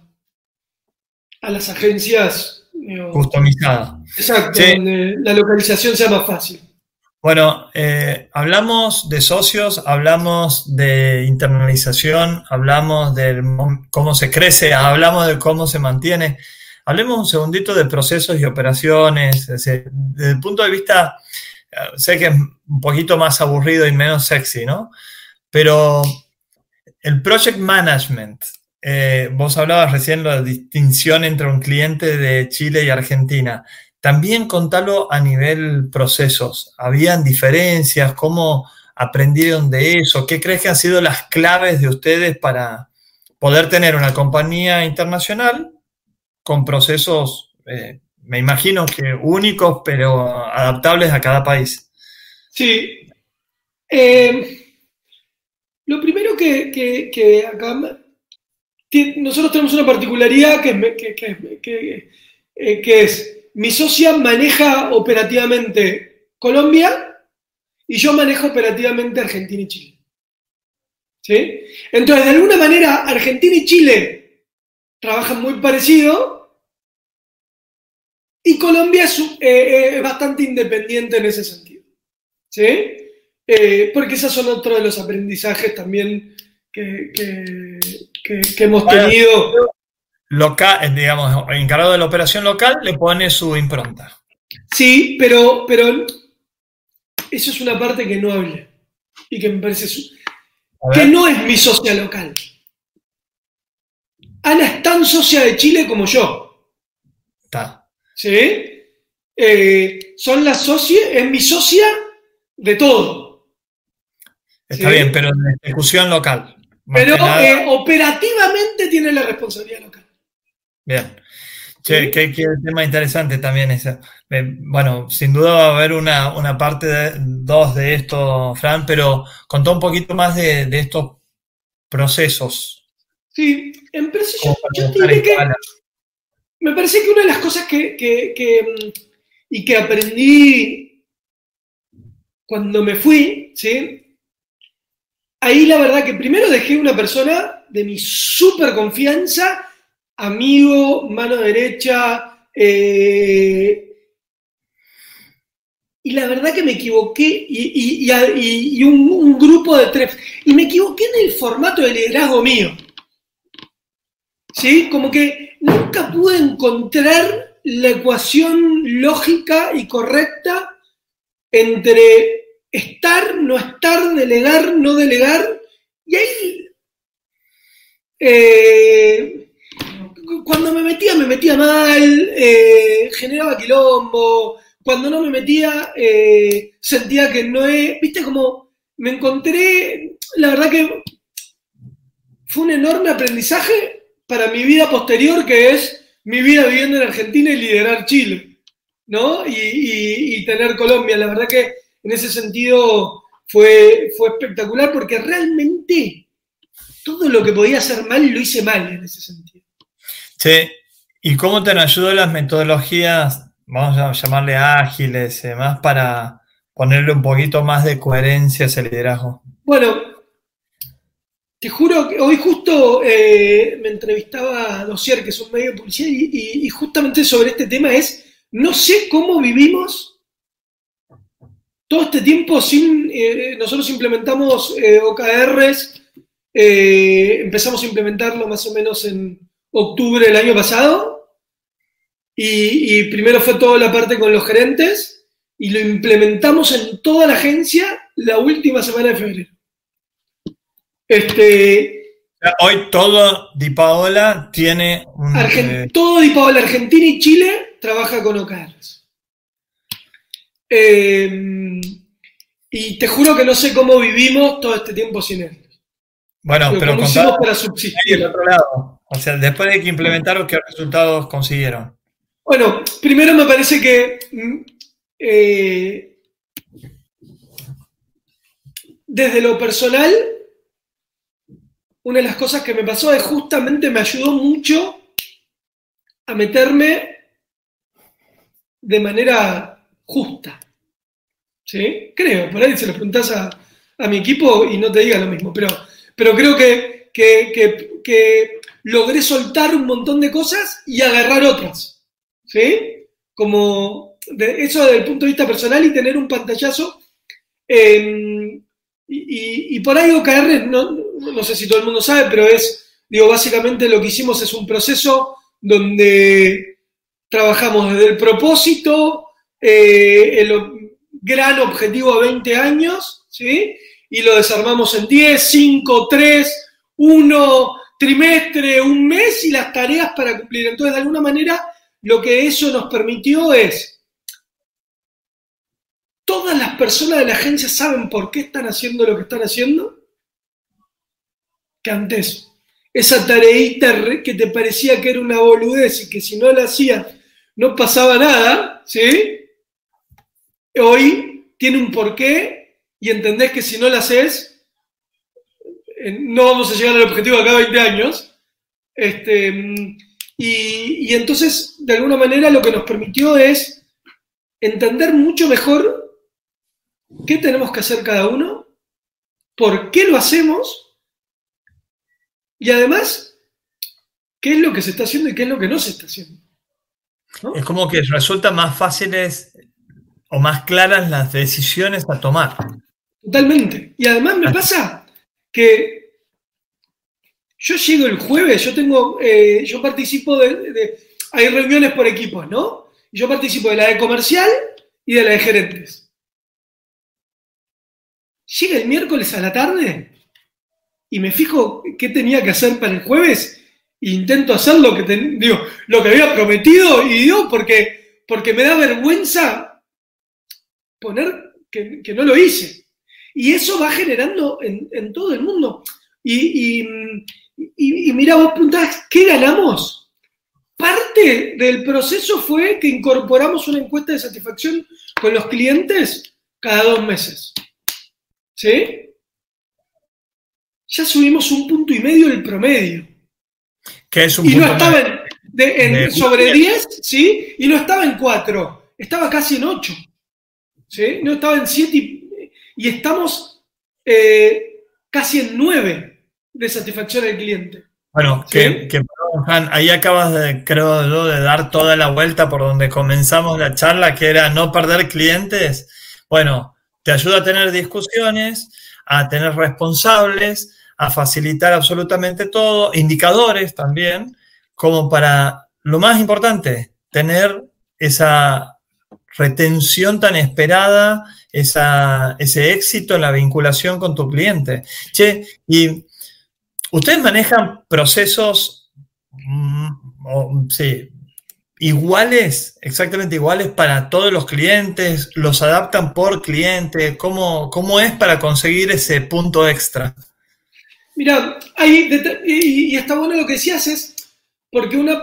a las agencias. Customizadas. Exacto, donde la localización sea más fácil. Bueno, eh, hablamos de socios, hablamos de internalización, hablamos de cómo se crece, hablamos de cómo se mantiene. Hablemos un segundito de procesos y operaciones. Desde, el punto de vista, eh, sé que es un poquito más aburrido y menos sexy, ¿no? Pero el project management, eh, vos hablabas recién de la distinción entre un cliente de Chile y Argentina. También contalo a nivel procesos. ¿Habían diferencias? ¿Cómo aprendieron de eso? ¿Qué crees que han sido las claves de ustedes para poder tener una compañía internacional con procesos, eh, me imagino que únicos, pero adaptables a cada país? Sí. Eh, lo primero que, acá nosotros tenemos una particularidad que, eh, que es mi socia maneja operativamente Colombia y yo manejo operativamente Argentina y Chile. ¿Sí? Entonces, de alguna manera, Argentina y Chile trabajan muy parecido y Colombia es, eh, eh, bastante independiente en ese sentido. ¿Sí? Eh, porque esos son otros de los aprendizajes también que, hemos tenido local, digamos, encargado de la operación local, le pone su impronta. Sí, pero, pero eso es una parte que no habla y que me parece que no es mi socia local. Ana es tan socia de Chile como yo. ¿Sí? Eh, son las socias, es mi socia de todo. Está bien, pero en ejecución local. Pero eh, operativamente tiene la responsabilidad local. Bien. Che, qué, tema interesante también ese. Bueno, sin duda va a haber una, parte de, dos de esto, Fran, pero contá un poquito más de, estos procesos. Sí, en yo, yo que me parece que una de las cosas que, que, y que aprendí cuando me fui, ¿sí? Ahí la verdad que primero dejé una persona de mi súper confianza, amigo, mano derecha, eh, y la verdad que me equivoqué, y, un, grupo de tres, y me equivoqué en el formato de liderazgo mío. ¿Sí? Como que nunca pude encontrar la ecuación lógica y correcta entre estar, no estar, delegar, no delegar, y ahí, eh, cuando me metía, me metía mal, eh, generaba quilombo, cuando no me metía, eh, sentía que no es, viste, como me encontré, la verdad que fue un enorme aprendizaje para mi vida posterior, que es mi vida viviendo en Argentina y liderar Chile, ¿no? Y, tener Colombia. La verdad que en ese sentido fue, fue espectacular porque realmente todo lo que podía hacer mal lo hice mal en ese sentido. Sí, ¿y cómo te ayudó las metodologías vamos a llamarle ágiles y demás, para ponerle un poquito más de coherencia a ese liderazgo? Bueno, te juro que hoy justo eh, me entrevistaba a Dossier, que es un medio de publicidad, y, justamente sobre este tema es, no sé cómo vivimos todo este tiempo sin, eh, nosotros implementamos eh, OKRs, empezamos a implementarlo más o menos en octubre del año pasado, y, primero fue toda la parte con los gerentes y lo implementamos en toda la agencia la última semana de febrero. Este, Hoy todo Di Paola tiene eh, Todo Di Paola, Argentina y Chile trabaja con OKRs. Em, y te juro que no sé cómo vivimos todo este tiempo sin él. Bueno, pero, pero para subsistir. otro lado. O sea, después de que implementaron, ¿qué resultados consiguieron? Bueno, primero me parece que mm, eh, desde lo personal, una de las cosas que me pasó es justamente me ayudó mucho a meterme de manera justa. ¿Sí? Creo, por ahí se lo preguntás a, mi equipo y no te diga lo mismo, pero, pero creo que, que logré soltar un montón de cosas y agarrar otras. ¿sí? Como eso desde el punto de vista personal y tener un pantallazo. Em, y, por ahí OKR, no, no sé si todo el mundo sabe, pero es, digo, básicamente lo que hicimos es un proceso donde trabajamos desde el propósito, eh, el gran objetivo a 20 años, ¿sí? Y lo desarmamos en 10, 5, 3, 1 trimestre, un mes y las tareas para cumplir. Entonces, de alguna manera, lo que eso nos permitió es, todas las personas de la agencia saben por qué están haciendo lo que están haciendo, antes esa tareita que te parecía que era una boludez y que si no la hacías no pasaba nada, ¿sí? Hoy tiene un porqué y entendés que si no la haces, eh, no vamos a llegar al objetivo acá 20 años. Este, y, entonces, de alguna manera, lo que nos permitió es entender mucho mejor qué tenemos que hacer cada uno, por qué lo hacemos y además, qué es lo que se está haciendo y qué es lo que no se está haciendo. Es como que resulta más fáciles o más claras las decisiones a tomar. Totalmente. Y además me pasa que yo llego el jueves, yo tengo, eh, yo participo de, hay reuniones por equipos, ¿no? Yo participo de la de comercial y de la de gerentes. Llega el miércoles a la tarde y me fijo qué tenía que hacer para el jueves e intento hacer lo que, digo, lo que había prometido y digo, porque, porque me da vergüenza poner que, no lo hice. Y eso va generando en, todo el mundo. y, y, mira, vos preguntabas, ¿qué ganamos? Parte del proceso fue que incorporamos una encuesta de satisfacción con los clientes cada dos meses. ¿Sí? Ya subimos un punto y medio del promedio. Que es un y no estaba en, sobre 10, ¿sí? Y no estaba en 4, estaba casi en 8. ¿Sí? No estaba en 7 y, estamos eh, casi en 9 de satisfacción del cliente. Bueno, que, que ahí acabas de, creo yo, de dar toda la vuelta por donde comenzamos la charla, que era no perder clientes. Bueno, te ayuda a tener discusiones, a tener responsables, a facilitar absolutamente todo, indicadores también, como para, lo más importante, tener esa retención tan esperada, esa, ese éxito en la vinculación con tu cliente. Che, y ustedes manejan procesos, mm, sí, iguales, exactamente iguales para todos los clientes, los adaptan por cliente, ¿cómo, cómo es para conseguir ese punto extra? Mira, ahí, y, está bueno lo que decías, es porque una,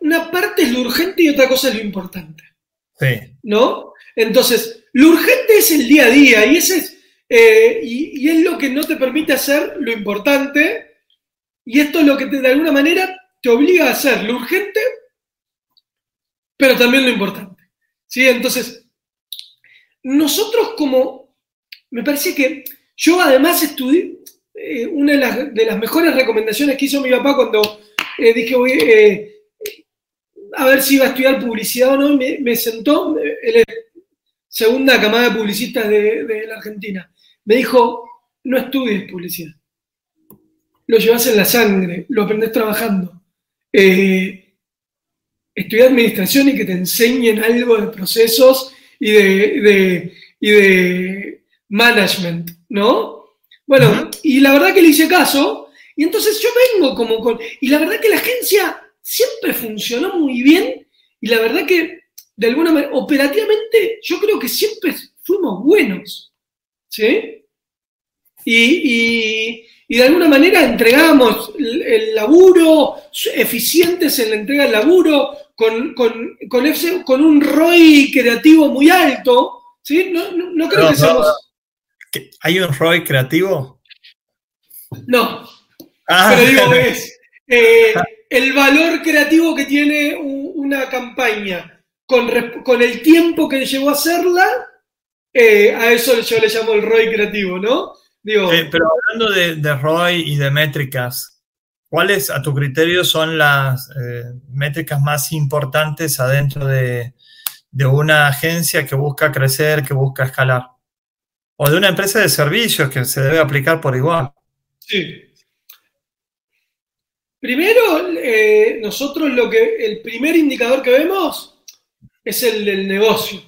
una, parte es lo urgente y otra cosa es lo importante. Sí. ¿No? Entonces, lo urgente es el día a día y ese es, eh, y, es lo que no te permite hacer lo importante y esto es lo que de alguna manera te obliga a hacer lo urgente pero también lo importante. ¿sí? Entonces, nosotros como, me parece que yo además estudié, eh, una de las, mejores recomendaciones que hizo mi papá cuando eh, dije, voy eh, a ver si iba a estudiar publicidad o no, me, me sentó, él es segunda camada de publicistas de, la Argentina, me dijo, no estudies publicidad, lo llevas en la sangre, lo aprendes trabajando. Estudiar administración y que te enseñen algo de procesos y de, de management, ¿no? Bueno, y la verdad que le hice caso, y entonces yo vengo como con... Y la verdad que la agencia siempre funcionó muy bien, y la verdad que de alguna manera, operativamente, yo creo que siempre fuimos buenos, ¿sí? Y, y de alguna manera entregamos el, laburo, eficientes en la entrega del laburo, con, con, ese, con un ROI creativo muy alto. ¿sí? No, creo que seamos... ¿Hay un ROI creativo? No. Ah. Pero digo, es eh, el valor creativo que tiene una campaña con, con, el tiempo que llevó a hacerla, eh, a eso yo le llamo el ROI creativo, ¿no? pero hablando de, ROI y de métricas, ¿cuáles a tu criterio son las eh, métricas más importantes adentro de, una agencia que busca crecer, que busca escalar? O de una empresa de servicios que se debe aplicar por igual. Sí. Primero, eh, nosotros lo que, el primer indicador que vemos es el del negocio,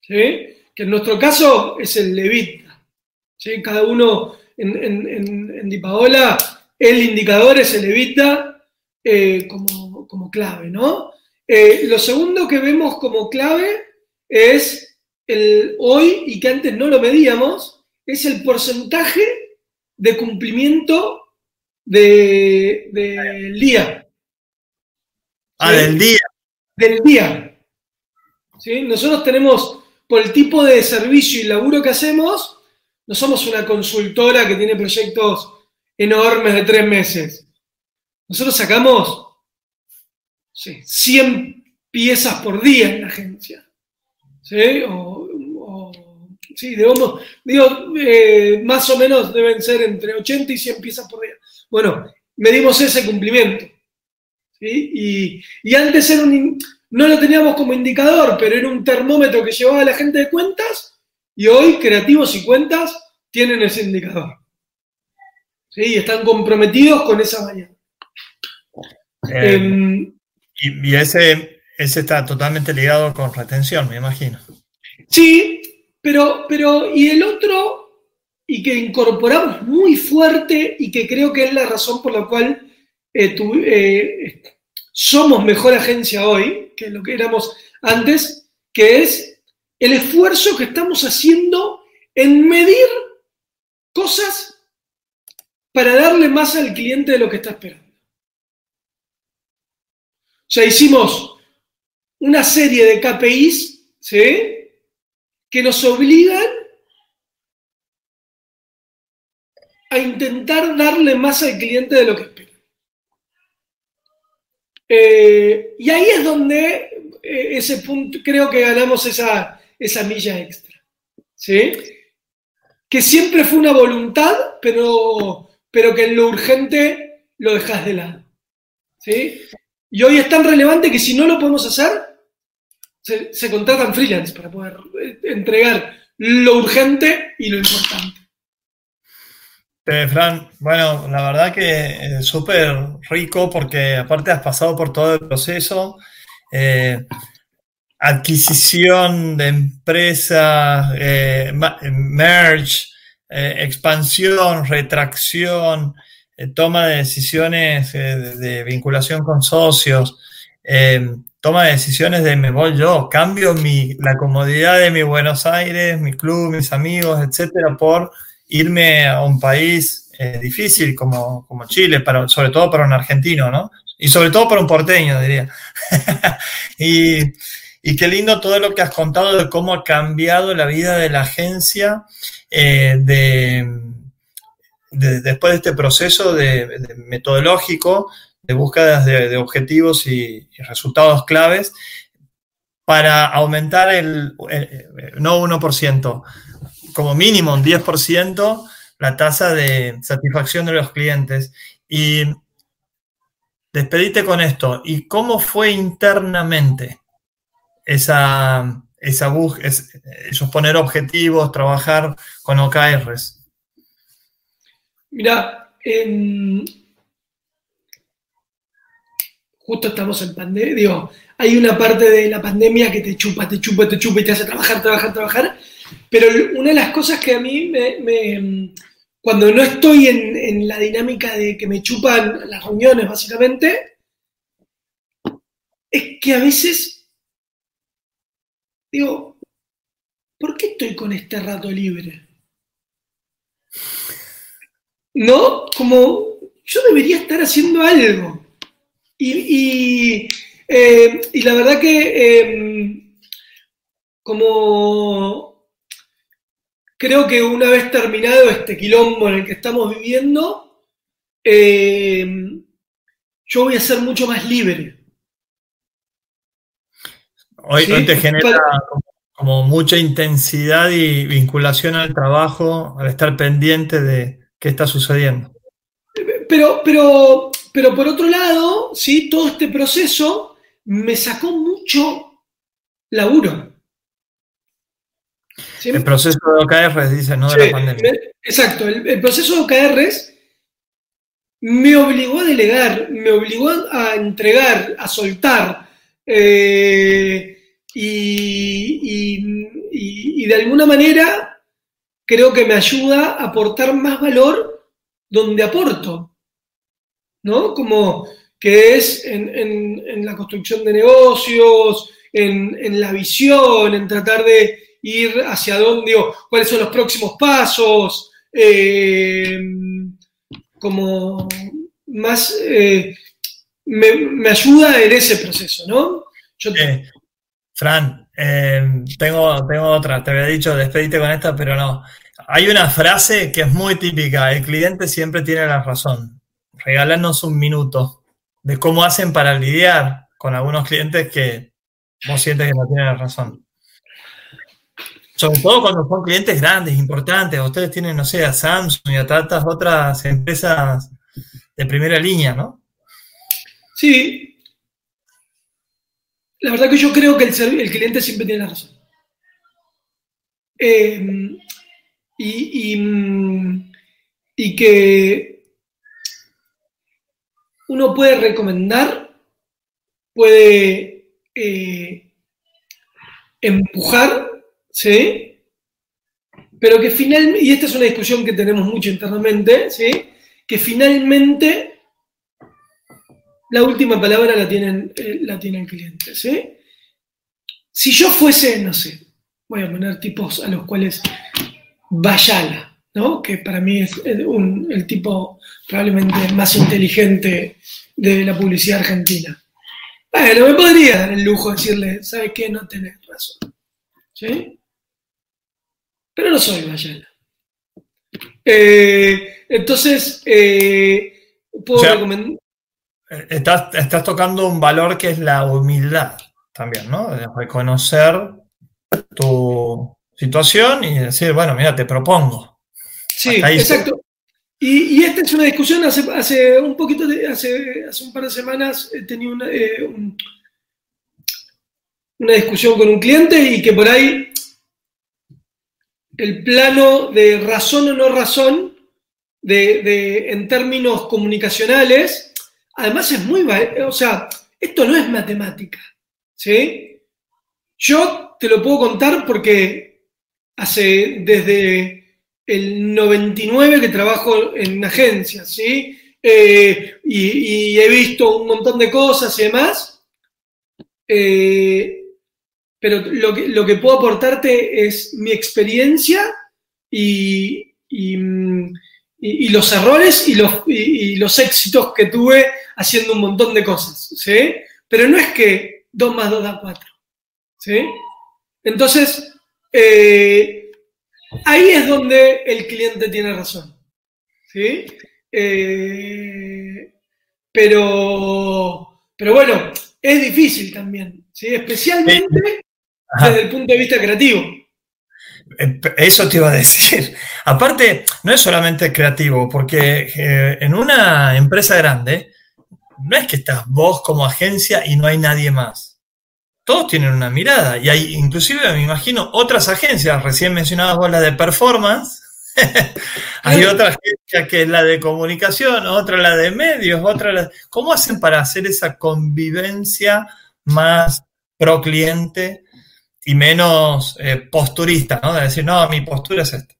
que en nuestro caso es el de cada uno en, en, en, Di Paola, el indicador es el evita eh, como, clave, ¿no? Eh, lo segundo que vemos como clave es el hoy, y que antes no lo medíamos, es el porcentaje de cumplimiento del día. Ah, del día. Del día. ¿Sí? Nosotros tenemos, por el tipo de servicio y laburo que hacemos, no somos una consultora que tiene proyectos enormes de tres meses. Nosotros sacamos 100 piezas por día en la agencia. ¿Sí? O, sí, digo, eh, más o menos deben ser entre 80 y 100 piezas por día. Bueno, medimos ese cumplimiento. ¿sí? Y, antes era un, no lo teníamos como indicador, pero era un termómetro que llevaba la gente de cuentas y hoy creativos y cuentas tienen ese indicador. ¿Sí? Están comprometidos con esa mañana. Eh, em, y, ese, ese está totalmente ligado con retención, me imagino. Sí, pero, pero y el otro, y que incorporamos muy fuerte y que creo que es la razón por la cual eh, eh, somos mejor agencia hoy que lo que éramos antes, que es el esfuerzo que estamos haciendo en medir cosas para darle más al cliente de lo que está esperando. O sea, hicimos una serie de KPIs, ¿sí? Que nos obligan a intentar darle más al cliente de lo que espera. Eh, y ahí es donde eh, ese punto, creo que ganamos esa, esa milla extra. ¿Sí? Que siempre fue una voluntad, pero, pero que en lo urgente lo dejas de lado. ¿Sí? Y hoy es tan relevante que si no lo podemos hacer, se, contratan freelance para poder eh, entregar lo urgente y lo importante. Eh, Fran, bueno, la verdad que es súper rico porque aparte has pasado por todo el proceso, eh, adquisición de empresas, eh, merge, expansión, retracción, toma de decisiones de, de, vinculación con socios, toma de decisiones de me voy yo, cambio mi, la comodidad de mi Buenos Aires, mi club, mis amigos, etcétera, por irme a un país eh, difícil como, como Chile, para, sobre todo para un argentino, ¿no? Y sobre todo para un porteño, diría. y, y, qué lindo todo lo que has contado de cómo ha cambiado la vida de la agencia eh, de, de, después de este proceso de metodológico de búsquedas de, objetivos y, resultados claves para aumentar el, el no 1%, como mínimo un 10% la tasa de satisfacción de los clientes. Y despedite con esto. ¿Y cómo fue internamente esa, esa búsqueda, esos poner objetivos, trabajar con OKRs? Mira, eh, justo estamos en pandemia, digo, hay una parte de la pandemia que te chupa, te chupa, te chupa y te hace trabajar, trabajar, trabajar pero una de las cosas que a mí me, cuando no estoy en, en, la dinámica de que me chupan las reuniones, básicamente, es que a veces digo, ¿por qué estoy con este rato libre? ¿No? Como yo debería estar haciendo algo. Y, y, eh, y la verdad que eh, como creo que una vez terminado este quilombo en el que estamos viviendo, eh, yo voy a ser mucho más libre. Hoy, ¿Sí? hoy te genera como, mucha intensidad y vinculación al trabajo, al estar pendiente de qué está sucediendo. Pero, pero, pero por otro lado, ¿sí? todo este proceso me sacó mucho laburo. ¿Sí? El proceso de OKRs, dice, no de sí, la pandemia. Exacto, el, el, proceso de OKRs me obligó a delegar, me obligó a entregar, a soltar. Eh, y, y, y, y, de alguna manera creo que me ayuda a aportar más valor donde aporto, ¿no? Como que es en, en, en la construcción de negocios, en, en la visión, en tratar de ir hacia dónde, digo, cuáles son los próximos pasos, eh, como más, eh, me, me, ayuda en ese proceso, ¿no? Yo eh, Fran, tengo, tengo otra, te había dicho despedite con esta, pero no. Hay una frase que es muy típica, el cliente siempre tiene la razón. Regálanos un minuto de cómo hacen para lidiar con algunos clientes que vos sientes que no tienen razón. Sobre todo cuando son clientes grandes, importantes. Ustedes tienen, no sé, a Samsung y a tantas otras empresas de primera línea, ¿no? Sí. La verdad que yo creo que el, cliente siempre tiene la razón. Eh, y, y, que uno puede recomendar, puede eh, empujar ¿sí? Pero que finalmente, y esta es una discusión que tenemos mucho internamente, ¿sí? Que finalmente la última palabra la, tienen, eh, la tiene el cliente, ¿sí? Si yo fuese, no sé, voy a poner tipos a los cuales Bayala, ¿no? Que para mí es un, el tipo probablemente más inteligente de la publicidad argentina. Bueno, me podría dar el lujo de decirle, ¿sabes qué? No tenés razón. ¿Sí? pero no soy Bayala. Eh, entonces, eh, puedo o sea, recomendar. estás, estás tocando un valor que es la humildad también, ¿no? De reconocer tu situación y decir, bueno, mira, te propongo. Sí, exacto. Y, esta es una discusión hace, hace un poquito, de, hace, hace un par de semanas he tenido una, eh, una discusión con un cliente y que por ahí el plano de razón o no razón, de, en términos comunicacionales, además es muy, o sea, esto no es matemática, ¿sí? Yo te lo puedo contar porque hace desde el 99 que trabajo en agencias, ¿sí? Eh, y, he visto un montón de cosas y demás. Eh, pero lo que, lo que puedo aportarte es mi experiencia y, los errores y los, los éxitos que tuve haciendo un montón de cosas, ¿sí? Pero no es que 2 más 2 da 4, ¿sí? Entonces, eh, ahí es donde el cliente tiene razón, ¿sí? Eh, pero, pero bueno, es difícil también, ¿sí? Especialmente desde el punto de vista creativo. Eh, eso te iba a decir. Aparte, no es solamente creativo, porque eh, en una empresa grande, no es que estás vos como agencia y no hay nadie más. Todos tienen una mirada y hay, inclusive me imagino, otras agencias, recién mencionadas vos la de performance, hay otra agencia que es la de comunicación, otra la de medios, otra la... ¿Cómo hacen para hacer esa convivencia más pro cliente? y menos eh, posturista, ¿no? De decir, no, mi postura es esta.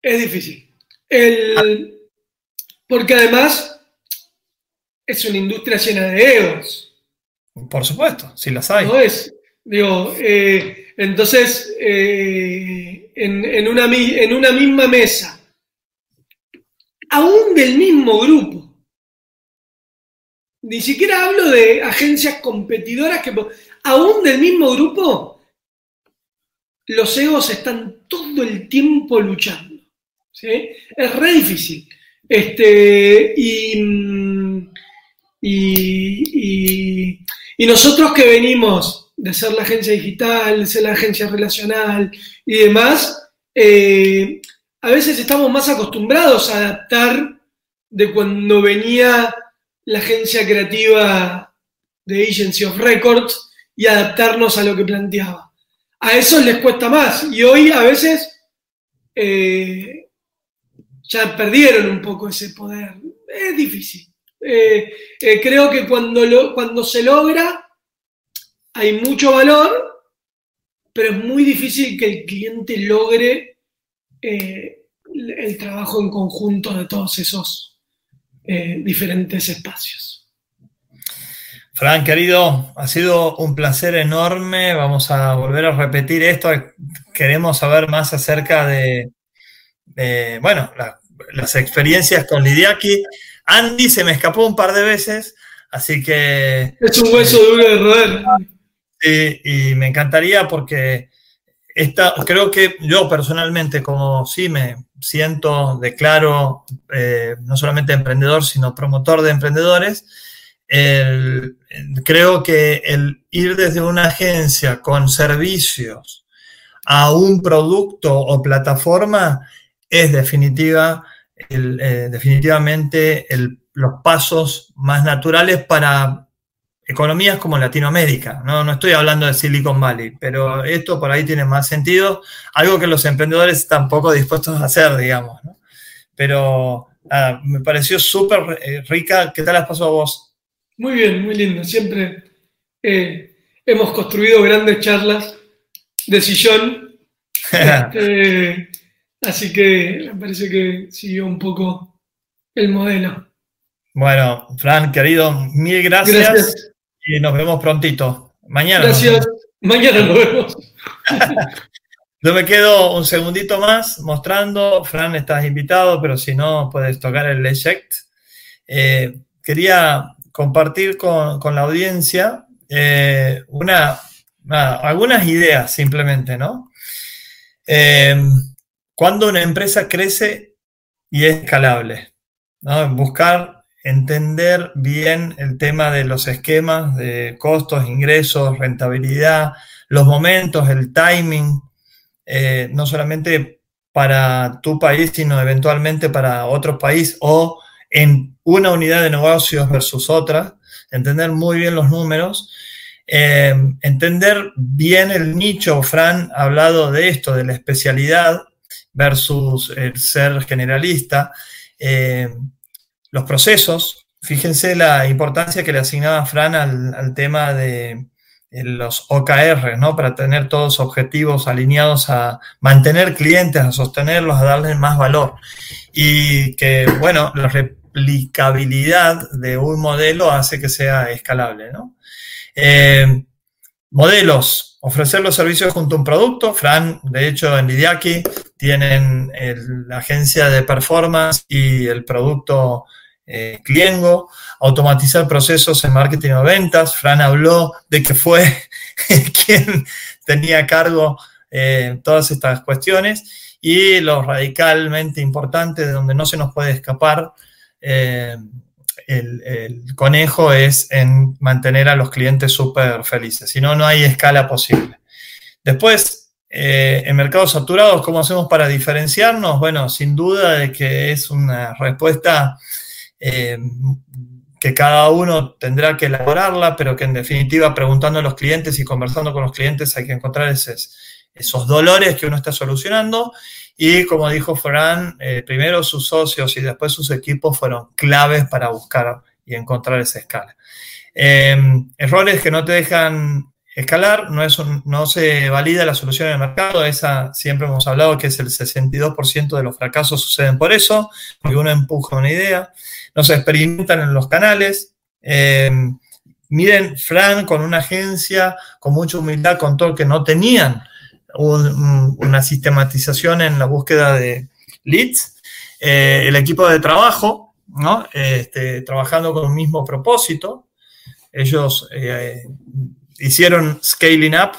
Es difícil. Porque además es una industria llena de egos. Por supuesto, si las hay. No es. Digo, eh, entonces, eh, en, una, misma mesa, aún del mismo grupo, ni siquiera hablo de agencias competidoras que aún del mismo grupo, los egos están todo el tiempo luchando. ¿sí? Es re difícil. Este, y, nosotros que venimos de ser la agencia digital, de ser la agencia relacional y demás, eh, a veces estamos más acostumbrados a adaptar de cuando venía la agencia creativa de Agency of Records y adaptarnos a lo que planteaba. A eso les cuesta más y hoy a veces eh, ya perdieron un poco ese poder. Es difícil. Eh, eh, creo que cuando, cuando se logra hay mucho valor, pero es muy difícil que el cliente logre el trabajo en conjunto de todos esos diferentes espacios. Fran, querido, ha sido un placer enorme. Vamos a volver a repetir esto. Queremos saber más acerca de, bueno, las experiencias con Lidiaki. Andy se me escapó un par de veces, así que... Es un hueso duro de roer. Sí, y me encantaría porque esta, creo que yo personalmente, como sí me siento, declaro, eh, no solamente emprendedor, sino promotor de emprendedores, creo que el ir desde una agencia con servicios a un producto o plataforma es definitiva, eh, definitivamente los pasos más naturales para economías como Latinoamérica. ¿no? no estoy hablando de Silicon Valley, pero esto por ahí tiene más sentido, algo que los emprendedores están poco dispuestos a hacer, digamos. Pero me pareció súper eh, rica. ¿Qué tal las pasó a vos? Muy bien, muy lindo. Siempre eh, hemos construido grandes charlas de sillón. Este, así que me parece que siguió un poco el modelo. Bueno, Fran, querido, mil gracias. Y nos vemos prontito. Mañana. Gracias. Mañana nos vemos. Yo me quedo un segundito más mostrando. Fran, estás invitado, pero si no, puedes tocar el eject. Eh, quería compartir con, la audiencia eh, una, algunas ideas simplemente, ¿no? Eh, cuando una empresa crece y es escalable. Buscar entender bien el tema de los esquemas de costos, ingresos, rentabilidad, los momentos, el timing, eh, no solamente para tu país, sino eventualmente para otro país o en una unidad de negocios versus otra, entender muy bien los números, eh, entender bien el nicho. Fran ha hablado de esto, de la especialidad versus el ser generalista. Eh, los procesos, fíjense la importancia que le asignaba Fran al, tema de los OKR, ¿no? Para tener todos objetivos alineados a mantener clientes, a sostenerlos, a darles más valor. Y que, bueno, la replicabilidad de un modelo hace que sea escalable, ¿no? Eh, modelos, ofrecer los servicios junto a un producto. Fran, de hecho, en Lidiaki tienen la agencia de performance y el producto eh, Cliengo, automatizar procesos en marketing o ventas. Fran habló de que fue quien tenía a cargo eh, todas estas cuestiones y lo radicalmente importante de donde no se nos puede escapar eh, el, conejo es en mantener a los clientes súper felices, si no, no hay escala posible. Después, en mercados saturados, ¿cómo hacemos para diferenciarnos? Bueno, sin duda de que es una respuesta eh, que cada uno tendrá que elaborarla, pero que en definitiva preguntando a los clientes y conversando con los clientes hay que encontrar esos dolores que uno está solucionando. Y como dijo Fran, eh, primero sus socios y después sus equipos fueron claves para buscar y encontrar esa escala. Eh, errores que no te dejan escalar, no, es no se valida la solución en mercado, esa siempre hemos hablado que es el 62% de los fracasos suceden por eso, porque uno empuja una idea no se experimentan en los canales. Eh, miren, Fran con una agencia, con mucha humildad, contó que no tenían una sistematización en la búsqueda de leads. Eh, el equipo de trabajo, ¿no? Este, trabajando con un mismo propósito. Ellos eh, hicieron scaling up,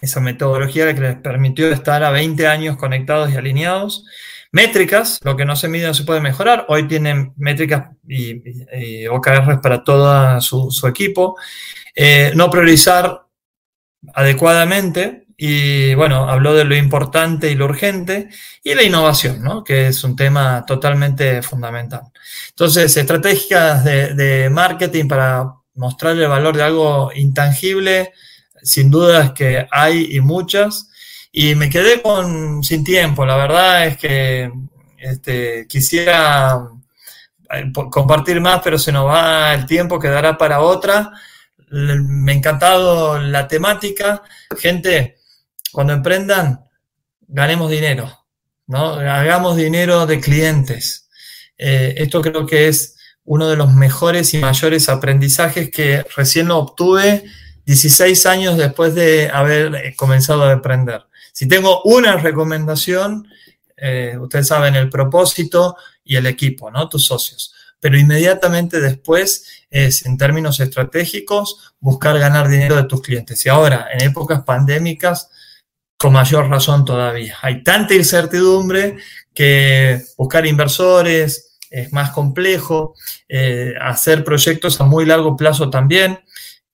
esa metodología que les permitió estar a 20 años conectados y alineados. Métricas, lo que no se mide no se puede mejorar. Hoy tienen métricas y, OKRs para todo su, equipo. Eh, no priorizar adecuadamente. Y bueno, habló de lo importante y lo urgente. Y la innovación, ¿no? que es un tema totalmente fundamental. Entonces, estrategias de, marketing para mostrar el valor de algo intangible, sin duda es que hay y muchas. Y me quedé con, sin tiempo, la verdad es que este, quisiera eh, compartir más, pero se nos va el tiempo, quedará para otra. Me ha encantado la temática. Gente, cuando emprendan, ganemos dinero, ¿no? Hagamos dinero de clientes. Eh, esto creo que es uno de los mejores y mayores aprendizajes que recién lo obtuve 16 años después de haber eh, comenzado a emprender. Si tengo una recomendación, eh, ustedes saben el propósito y el equipo, ¿no? Tus socios. Pero inmediatamente después es, en términos estratégicos, buscar ganar dinero de tus clientes. Y ahora, en épocas pandémicas, con mayor razón todavía. Hay tanta incertidumbre que buscar inversores es más complejo, eh, hacer proyectos a muy largo plazo también,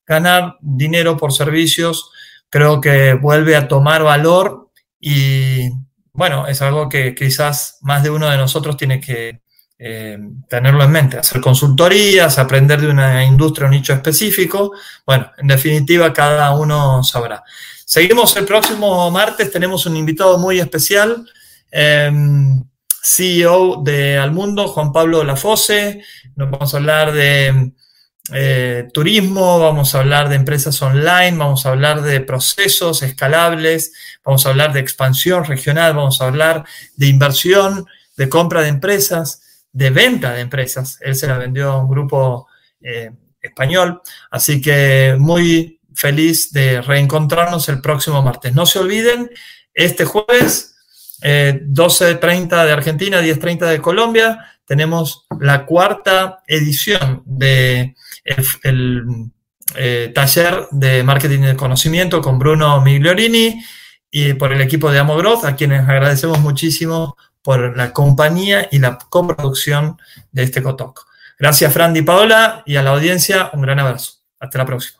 ganar dinero por servicios creo que vuelve a tomar valor y bueno, es algo que quizás más de uno de nosotros tiene que eh, tenerlo en mente, hacer consultorías, aprender de una industria o nicho específico. Bueno, en definitiva, cada uno sabrá. Seguimos el próximo martes, tenemos un invitado muy especial, em, CEO de Almundo, Juan Pablo Lafose. Nos vamos a hablar de eh, turismo, vamos a hablar de empresas online, vamos a hablar de procesos escalables, vamos a hablar de expansión regional, vamos a hablar de inversión, de compra de empresas, de venta de empresas. Él se la vendió a un grupo eh, español, así que muy feliz de reencontrarnos el próximo martes. No se olviden, este jueves, 12.30 eh, de Argentina, 10.30 de Colombia, tenemos la cuarta edición de el, eh, taller de marketing de conocimiento con Bruno Migliorini y por el equipo de Amogrowth, a quienes agradecemos muchísimo por la compañía y la coproducción de este Cotoc. Gracias, Fran y Paola, y a la audiencia un gran abrazo. Hasta la próxima.